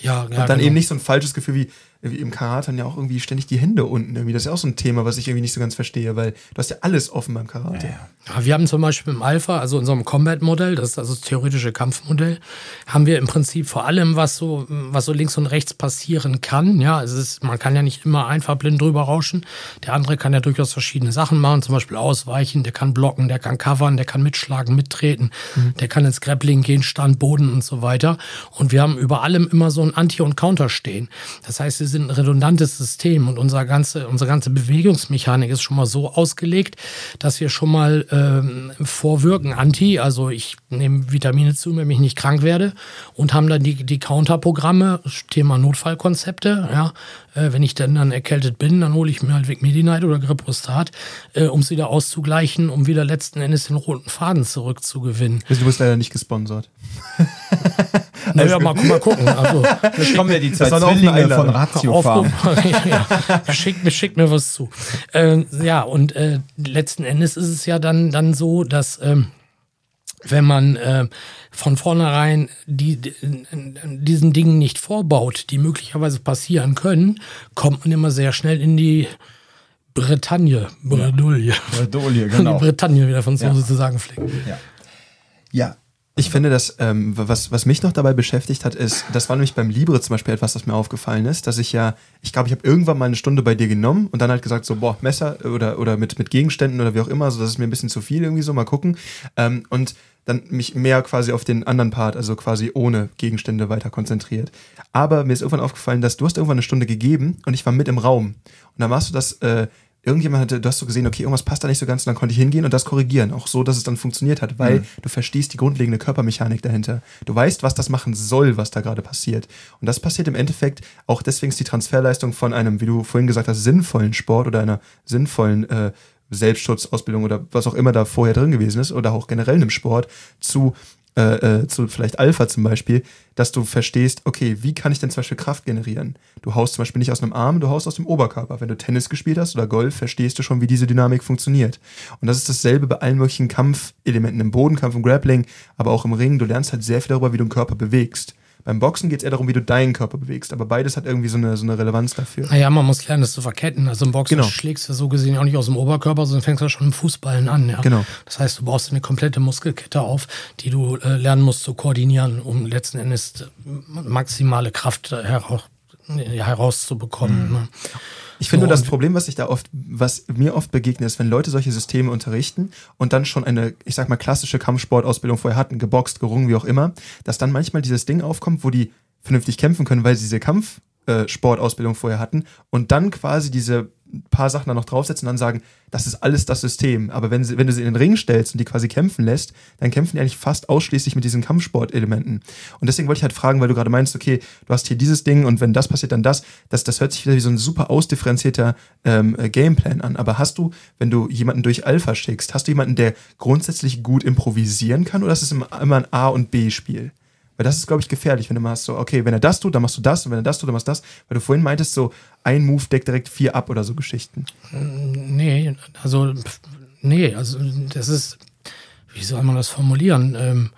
Ja, ja. Und dann genau. eben nicht so ein falsches Gefühl wie, im Karate ja auch irgendwie ständig die Hände unten. Irgendwie. Das ist ja auch so ein Thema, was ich irgendwie nicht so ganz verstehe, weil du hast ja alles offen beim Karate. Ja, ja. wir haben zum Beispiel im Alpha, also unserem Combat-Modell, das ist also das theoretische Kampfmodell, haben wir im Prinzip vor allem, was so, was so links und rechts passieren kann. Ja, es ist, man kann ja nicht immer einfach blind drüber rauschen. Der andere kann ja durchaus verschiedene Sachen machen, zum Beispiel ausweichen, der kann blocken, der kann covern, der kann mitschlagen, mittreten, mhm. der kann ins Grappling gehen, Stand, Boden und so weiter. Und wir haben über allem immer so ein Anti- und Counter stehen. Das heißt, wir sind ein redundantes System und unser ganze, unsere ganze Bewegungsmechanik ist schon mal so ausgelegt, dass wir schon mal ähm, vorwirken, Anti, also ich nehme Vitamine zu, wenn ich nicht krank werde und haben dann die, die Counterprogramme, Thema Notfallkonzepte, ja, äh, wenn ich dann, dann erkältet bin, dann hole ich mir halt Vicmedinite oder Gripostat, äh, um es wieder auszugleichen, um wieder letzten Endes den roten Faden zurückzugewinnen. Also du bist leider nicht gesponsert. naja, mal, mal gucken. Also, Vielleicht kommen ja die zwei Zwillinge von Ratio fahren. ja, schickt, schickt mir was zu. Äh, ja, und äh, letzten Endes ist es ja dann, dann so, dass ähm, wenn man äh, von vornherein die, die, diesen Dingen nicht vorbaut, die möglicherweise passieren können, kommt man immer sehr schnell in die Bretagne, Bredouille. Bredouille, genau. Die Bretagne, wie der Franzose ja. zu sagen pflegt. Ja. ja, ich finde, dass ähm, was, was mich noch dabei beschäftigt hat, ist, das war nämlich beim Libre zum Beispiel etwas, das mir aufgefallen ist, dass ich ja, ich glaube, ich habe irgendwann mal eine Stunde bei dir genommen und dann halt gesagt, so, boah, Messer oder, oder mit, mit Gegenständen oder wie auch immer, so das ist mir ein bisschen zu viel irgendwie so, mal gucken. Ähm, und dann mich mehr quasi auf den anderen Part, also quasi ohne Gegenstände weiter konzentriert. Aber mir ist irgendwann aufgefallen, dass du hast irgendwann eine Stunde gegeben und ich war mit im Raum. Und dann machst du das äh, irgendjemand hatte, du hast so gesehen, okay, irgendwas passt da nicht so ganz, und dann konnte ich hingehen und das korrigieren, auch so, dass es dann funktioniert hat, weil mhm. du verstehst die grundlegende Körpermechanik dahinter. Du weißt, was das machen soll, was da gerade passiert. Und das passiert im Endeffekt auch deswegen ist die Transferleistung von einem, wie du vorhin gesagt hast, sinnvollen Sport oder einer sinnvollen äh, Selbstschutzausbildung oder was auch immer da vorher drin gewesen ist oder auch generell einem Sport zu äh, äh, zu vielleicht Alpha zum Beispiel, dass du verstehst, okay, wie kann ich denn zum Beispiel Kraft generieren? Du haust zum Beispiel nicht aus einem Arm, du haust aus dem Oberkörper. Wenn du Tennis gespielt hast oder Golf, verstehst du schon, wie diese Dynamik funktioniert. Und das ist dasselbe bei allen möglichen Kampfelementen, im Bodenkampf, im Grappling, aber auch im Ring. Du lernst halt sehr viel darüber, wie du den Körper bewegst. Beim Boxen geht es eher darum, wie du deinen Körper bewegst, aber beides hat irgendwie so eine, so eine Relevanz dafür. Naja, man muss lernen, das zu verketten. Also im Boxen genau. schlägst du so gesehen auch nicht aus dem Oberkörper, sondern fängst du schon im Fußballen an. Ja? Genau. Das heißt, du baust eine komplette Muskelkette auf, die du äh, lernen musst zu koordinieren, um letzten Endes maximale Kraft heraus, herauszubekommen. Mhm. Ne? Ich finde so, nur das Problem, was ich da oft, was mir oft begegnet, ist, wenn Leute solche Systeme unterrichten und dann schon eine, ich sag mal, klassische Kampfsportausbildung vorher hatten, geboxt, gerungen, wie auch immer, dass dann manchmal dieses Ding aufkommt, wo die vernünftig kämpfen können, weil sie diese Kampfsportausbildung vorher hatten und dann quasi diese paar Sachen da noch draufsetzen und dann sagen, das ist alles das System. Aber wenn, sie, wenn du sie in den Ring stellst und die quasi kämpfen lässt, dann kämpfen die eigentlich fast ausschließlich mit diesen Kampfsportelementen. Und deswegen wollte ich halt fragen, weil du gerade meinst, okay, du hast hier dieses Ding und wenn das passiert, dann das. Das, das hört sich wieder wie so ein super ausdifferenzierter ähm, äh, Gameplan an. Aber hast du, wenn du jemanden durch Alpha schickst, hast du jemanden, der grundsätzlich gut improvisieren kann oder ist es immer ein A- und B-Spiel? Weil das ist, glaube ich, gefährlich, wenn du machst so, okay, wenn er das tut, dann machst du das und wenn er das tut, dann machst du das. Weil du vorhin meintest, so ein Move deckt direkt vier ab oder so Geschichten. Nee, also, nee, also das ist, wie soll man das formulieren? Ähm,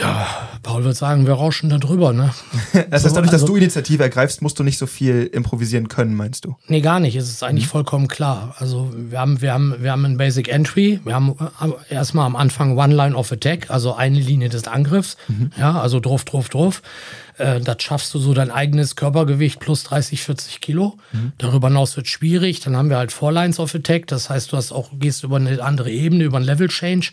ja, Paul wird sagen, wir rauschen da drüber, ne? das heißt, dadurch, dass also, du Initiative ergreifst, musst du nicht so viel improvisieren können, meinst du? Nee, gar nicht. Es ist eigentlich mhm. vollkommen klar. Also wir haben, wir haben, wir haben ein Basic Entry. Wir haben äh, erstmal am Anfang One Line of Attack, also eine Linie des Angriffs. Mhm. Ja, also drauf, drauf, drauf. Äh, das schaffst du so dein eigenes Körpergewicht plus 30, 40 Kilo. Mhm. Darüber hinaus wird schwierig. Dann haben wir halt Four Lines of Attack. Das heißt, du hast auch, gehst über eine andere Ebene, über ein Level Change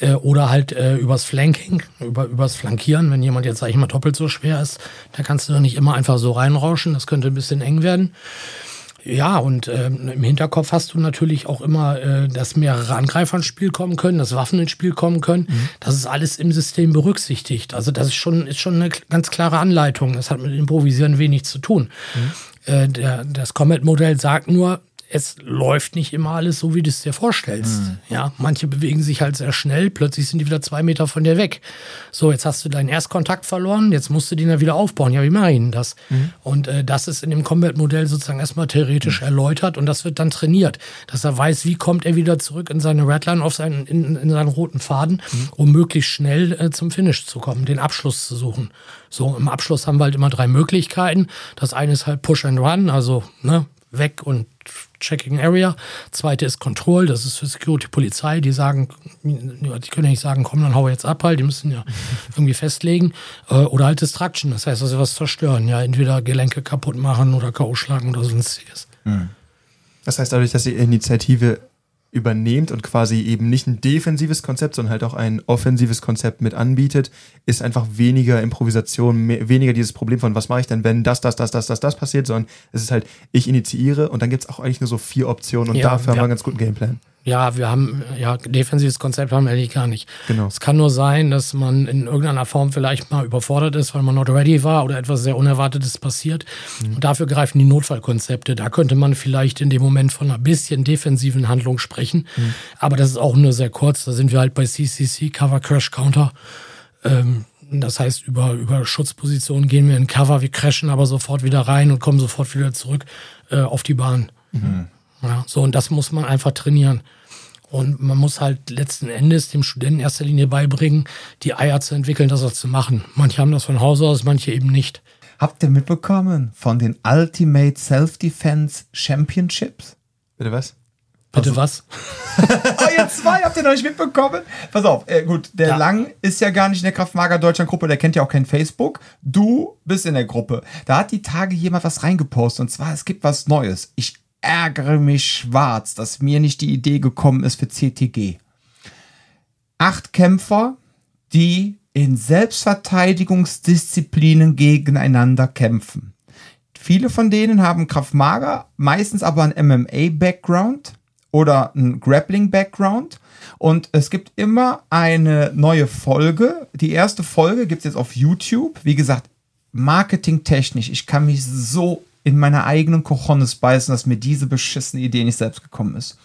äh, oder halt äh, übers Flanking, über, übers Flankieren. Wenn jemand jetzt, sag ich mal, doppelt so schwer ist, dann kannst du doch nicht immer einfach so reinrauschen. Das könnte ein bisschen eng werden. Ja, und ähm, im Hinterkopf hast du natürlich auch immer, äh, dass mehrere Angreifer ins Spiel kommen können, dass Waffen ins Spiel kommen können. Mhm. Das ist alles im System berücksichtigt. Also das ist schon, ist schon eine ganz klare Anleitung. Das hat mit Improvisieren wenig zu tun. Mhm. Äh, der, das Comet-Modell sagt nur, es läuft nicht immer alles so, wie du es dir vorstellst. Mhm. Ja, manche bewegen sich halt sehr schnell, plötzlich sind die wieder zwei Meter von dir weg. So, jetzt hast du deinen Erstkontakt verloren, jetzt musst du den ja wieder aufbauen. Ja, wie mache ich denn das? Mhm. Und äh, das ist in dem Combat-Modell sozusagen erstmal theoretisch mhm. erläutert und das wird dann trainiert, dass er weiß, wie kommt er wieder zurück in seine Redline, auf seinen, in, in seinen roten Faden, mhm. um möglichst schnell äh, zum Finish zu kommen, den Abschluss zu suchen. So, im Abschluss haben wir halt immer drei Möglichkeiten. Das eine ist halt Push and Run, also ne, weg und Checking Area. Zweite ist Control, das ist für Security Polizei, die sagen, die können ja nicht sagen, komm, dann hau jetzt ab halt, die müssen ja irgendwie festlegen. Äh, oder halt Destruction, das heißt, dass sie was zerstören, ja, entweder Gelenke kaputt machen oder K.O. schlagen oder sonstiges. Hm. Das heißt, dadurch, dass die Initiative übernehmt und quasi eben nicht ein defensives Konzept, sondern halt auch ein offensives Konzept mit anbietet, ist einfach weniger Improvisation, mehr, weniger dieses Problem von, was mache ich denn, wenn das, das, das, das, das, das passiert, sondern es ist halt, ich initiiere und dann gibt es auch eigentlich nur so vier Optionen und ja, dafür haben wir einen ganz guten Gameplan. Ja, wir haben, ja, defensives Konzept haben wir eigentlich gar nicht. Genau. Es kann nur sein, dass man in irgendeiner Form vielleicht mal überfordert ist, weil man not ready war oder etwas sehr Unerwartetes passiert. Mhm. Und dafür greifen die Notfallkonzepte. Da könnte man vielleicht in dem Moment von einer bisschen defensiven Handlung sprechen. Mhm. Aber das ist auch nur sehr kurz. Da sind wir halt bei CCC, Cover Crash Counter. Ähm, das heißt, über, über Schutzpositionen gehen wir in Cover, wir crashen aber sofort wieder rein und kommen sofort wieder zurück äh, auf die Bahn. Mhm. Ja, so, und das muss man einfach trainieren. Und man muss halt letzten Endes dem Studenten in erster Linie beibringen, die Eier zu entwickeln, das auch zu machen. Manche haben das von Hause aus, manche eben nicht. Habt ihr mitbekommen von den Ultimate Self-Defense Championships? Bitte was? Bitte also, was? oh, ihr zwei habt ihr noch nicht mitbekommen? Pass auf, äh, gut, der ja. Lang ist ja gar nicht in der Kraftmager Deutschland Gruppe, der kennt ja auch kein Facebook. Du bist in der Gruppe. Da hat die Tage jemand was reingepostet und zwar, es gibt was Neues. Ich ärgere mich schwarz, dass mir nicht die Idee gekommen ist für CTG. Acht Kämpfer, die in Selbstverteidigungsdisziplinen gegeneinander kämpfen. Viele von denen haben Kraftmager, meistens aber ein MMA-Background oder ein Grappling-Background. Und es gibt immer eine neue Folge. Die erste Folge gibt es jetzt auf YouTube. Wie gesagt, marketingtechnisch, ich kann mich so in meiner eigenen Kochonis beißen, dass mir diese beschissene Idee nicht selbst gekommen ist.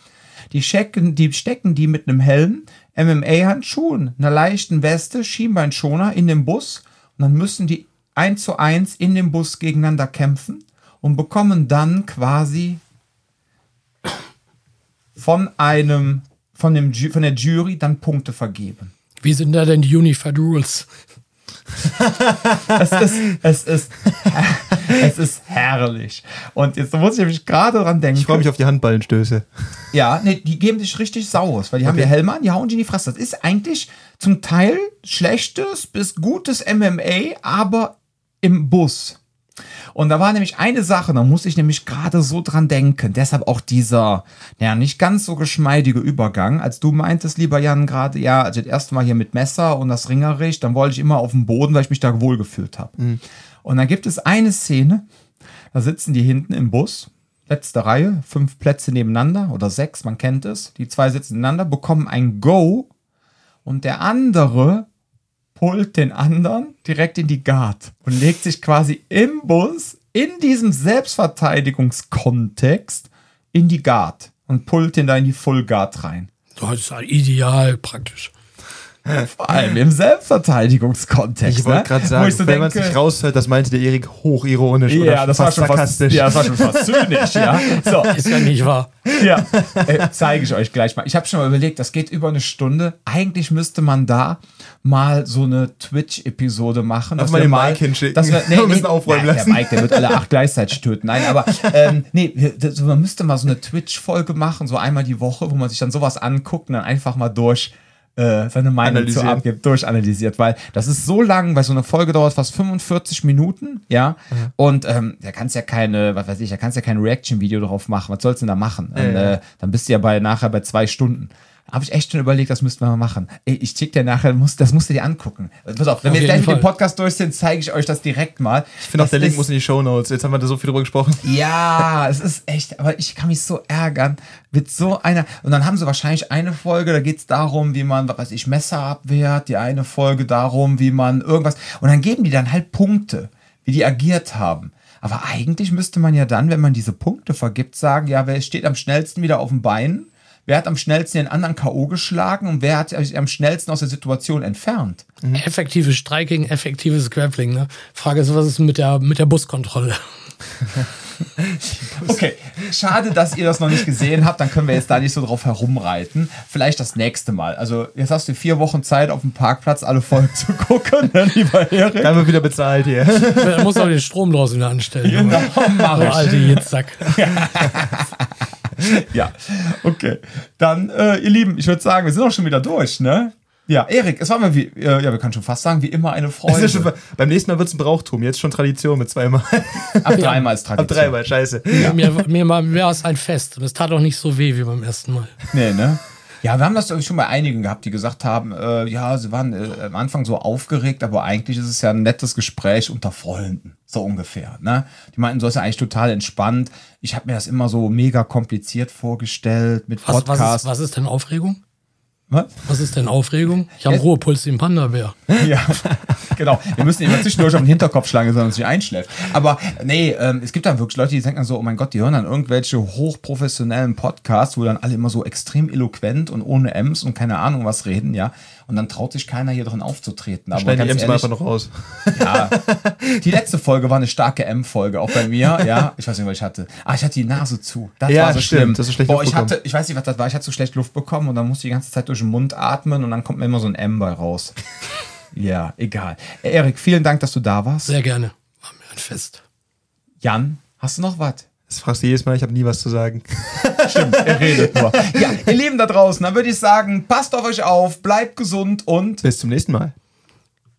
Die, checken, die stecken die mit einem Helm, MMA-Handschuhen, einer leichten Weste, Schienbeinschoner in den Bus und dann müssen die eins zu eins in dem Bus gegeneinander kämpfen und bekommen dann quasi von einem, von, dem, von der Jury dann Punkte vergeben. Wie sind da denn die Unified Rules? es, ist, es, ist, es ist herrlich. Und jetzt muss ich mich gerade dran denken. Ich freue mich auf die Handballenstöße. Ja, nee, die geben sich richtig saures, weil die okay. haben ja Helme an, die hauen die in die Fresse. Das ist eigentlich zum Teil schlechtes bis gutes MMA, aber im Bus. Und da war nämlich eine Sache, da muss ich nämlich gerade so dran denken. Deshalb auch dieser, ja, nicht ganz so geschmeidige Übergang. Als du meintest, lieber Jan, gerade, ja, also das erste Mal hier mit Messer und das Ringerich, dann wollte ich immer auf dem Boden, weil ich mich da wohlgefühlt habe. Mhm. Und dann gibt es eine Szene, da sitzen die hinten im Bus, letzte Reihe, fünf Plätze nebeneinander oder sechs, man kennt es. Die zwei sitzen nebeneinander, bekommen ein Go und der andere holt den anderen direkt in die Guard und legt sich quasi im Bus in diesem Selbstverteidigungskontext in die Guard und pullt den da in die Full Guard rein. Das ist ideal praktisch. Vor allem im Selbstverteidigungskontext. Ich wollte ne? gerade sagen, wenn man sich raushört, das meinte der Erik hochironisch ja, das war schon sarkastisch. Fast, ja, das war schon fast zynisch, ja. So. Ist ja nicht wahr. Ja, äh, zeige ich euch gleich mal. Ich habe schon mal überlegt, das geht über eine Stunde. Eigentlich müsste man da mal so eine Twitch-Episode machen. Dass mal den Mike hinschicken. Dass wir, nee, ein bisschen aufräumen lassen. Der Mike, der wird alle acht gleichzeitig töten. Nein, aber ähm, nee, man müsste mal so eine Twitch-Folge machen, so einmal die Woche, wo man sich dann sowas anguckt und dann einfach mal durch äh, seine Meinung zu abgibt, durchanalysiert, weil das ist so lang, weil so eine Folge dauert fast 45 Minuten, ja, mhm. und ähm, da kannst ja keine, was weiß ich, da kannst ja kein Reaction-Video drauf machen, was sollst du denn da machen? Dann, äh, dann bist du ja bei nachher bei zwei Stunden. Habe ich echt schon überlegt, das müssten wir mal machen. Ey, ich schick dir nachher, muss, das musst du dir angucken. Pass auf, wenn auf wir gleich mit dem Podcast durch sind, zeige ich euch das direkt mal. Ich finde auch, der Link muss in die Show Notes. Jetzt haben wir da so viel drüber gesprochen. Ja, es ist echt, aber ich kann mich so ärgern mit so einer. Und dann haben sie wahrscheinlich eine Folge, da geht es darum, wie man, was weiß ich, Messer abwehrt, die eine Folge darum, wie man irgendwas. Und dann geben die dann halt Punkte, wie die agiert haben. Aber eigentlich müsste man ja dann, wenn man diese Punkte vergibt, sagen, ja, wer steht am schnellsten wieder auf dem Bein? Wer hat am schnellsten den anderen K.O. geschlagen und wer hat sich am schnellsten aus der Situation entfernt? Effektives Striking, effektives Grappling. Ne? Frage ist, was ist mit der, mit der Buskontrolle? Okay, schade, dass ihr das noch nicht gesehen habt. Dann können wir jetzt da nicht so drauf herumreiten. Vielleicht das nächste Mal. Also, jetzt hast du vier Wochen Zeit, auf dem Parkplatz alle Folgen zu gucken, ne, lieber Erik. Dann wird wieder bezahlt hier. Er muss auch den Strom draußen wieder anstellen. Genau, mach Oh, ich. alte Jitzsack. Ja, okay. Dann, äh, ihr Lieben, ich würde sagen, wir sind auch schon wieder durch, ne? Ja, Erik, es war mir wie, äh, ja, wir können schon fast sagen, wie immer eine Freude. ist schon, beim nächsten Mal wird es ein Brauchtum. Jetzt schon Tradition mit zweimal. Ab dreimal ist Ab Tradition. dreimal, scheiße. Mir, mir, war- mir war es ein Fest und es tat auch nicht so weh wie beim ersten Mal. Nee, ne? Ja, wir haben das schon bei einigen gehabt, die gesagt haben, äh, ja, sie waren äh, am Anfang so aufgeregt, aber eigentlich ist es ja ein nettes Gespräch unter Freunden, so ungefähr. Ne? Die meinten, so ist ja eigentlich total entspannt. Ich habe mir das immer so mega kompliziert vorgestellt mit Was, was, ist, was ist denn Aufregung? Was? Was ist denn Aufregung? Ich habe einen Ruhepuls wie ein Panda-Bär. Ja, genau. Wir müssen immer zwischendurch auf den Hinterkopf schlagen, sondern uns nicht einschläft. Aber nee, ähm, es gibt dann wirklich Leute, die denken dann so, oh mein Gott, die hören dann irgendwelche hochprofessionellen Podcasts, wo dann alle immer so extrem eloquent und ohne Ems und keine Ahnung was reden, ja. Und dann traut sich keiner hier drin aufzutreten. Aber Schneiden die mal ehrlich, einfach noch raus. ja, die letzte Folge war eine starke M-Folge, auch bei mir, ja. Ich weiß nicht, was ich hatte. Ah, ich hatte die Nase zu. Das Ja, war so stimmt, schlimm. hast du schlecht Boah, ich hatte, ich weiß nicht, was das war. Ich hatte so schlecht Luft bekommen und dann musste ich die ganze Zeit durch den Mund atmen und dann kommt mir immer so ein M bei raus. ja, egal. Erik, vielen Dank, dass du da warst. Sehr gerne. War mir ein Fest. Jan, hast du noch was? Das fragst du jedes Mal, ich habe nie was zu sagen. Stimmt, er redet nur. Ja, ihr Lieben da draußen, dann würde ich sagen, passt auf euch auf, bleibt gesund und Bis zum nächsten Mal.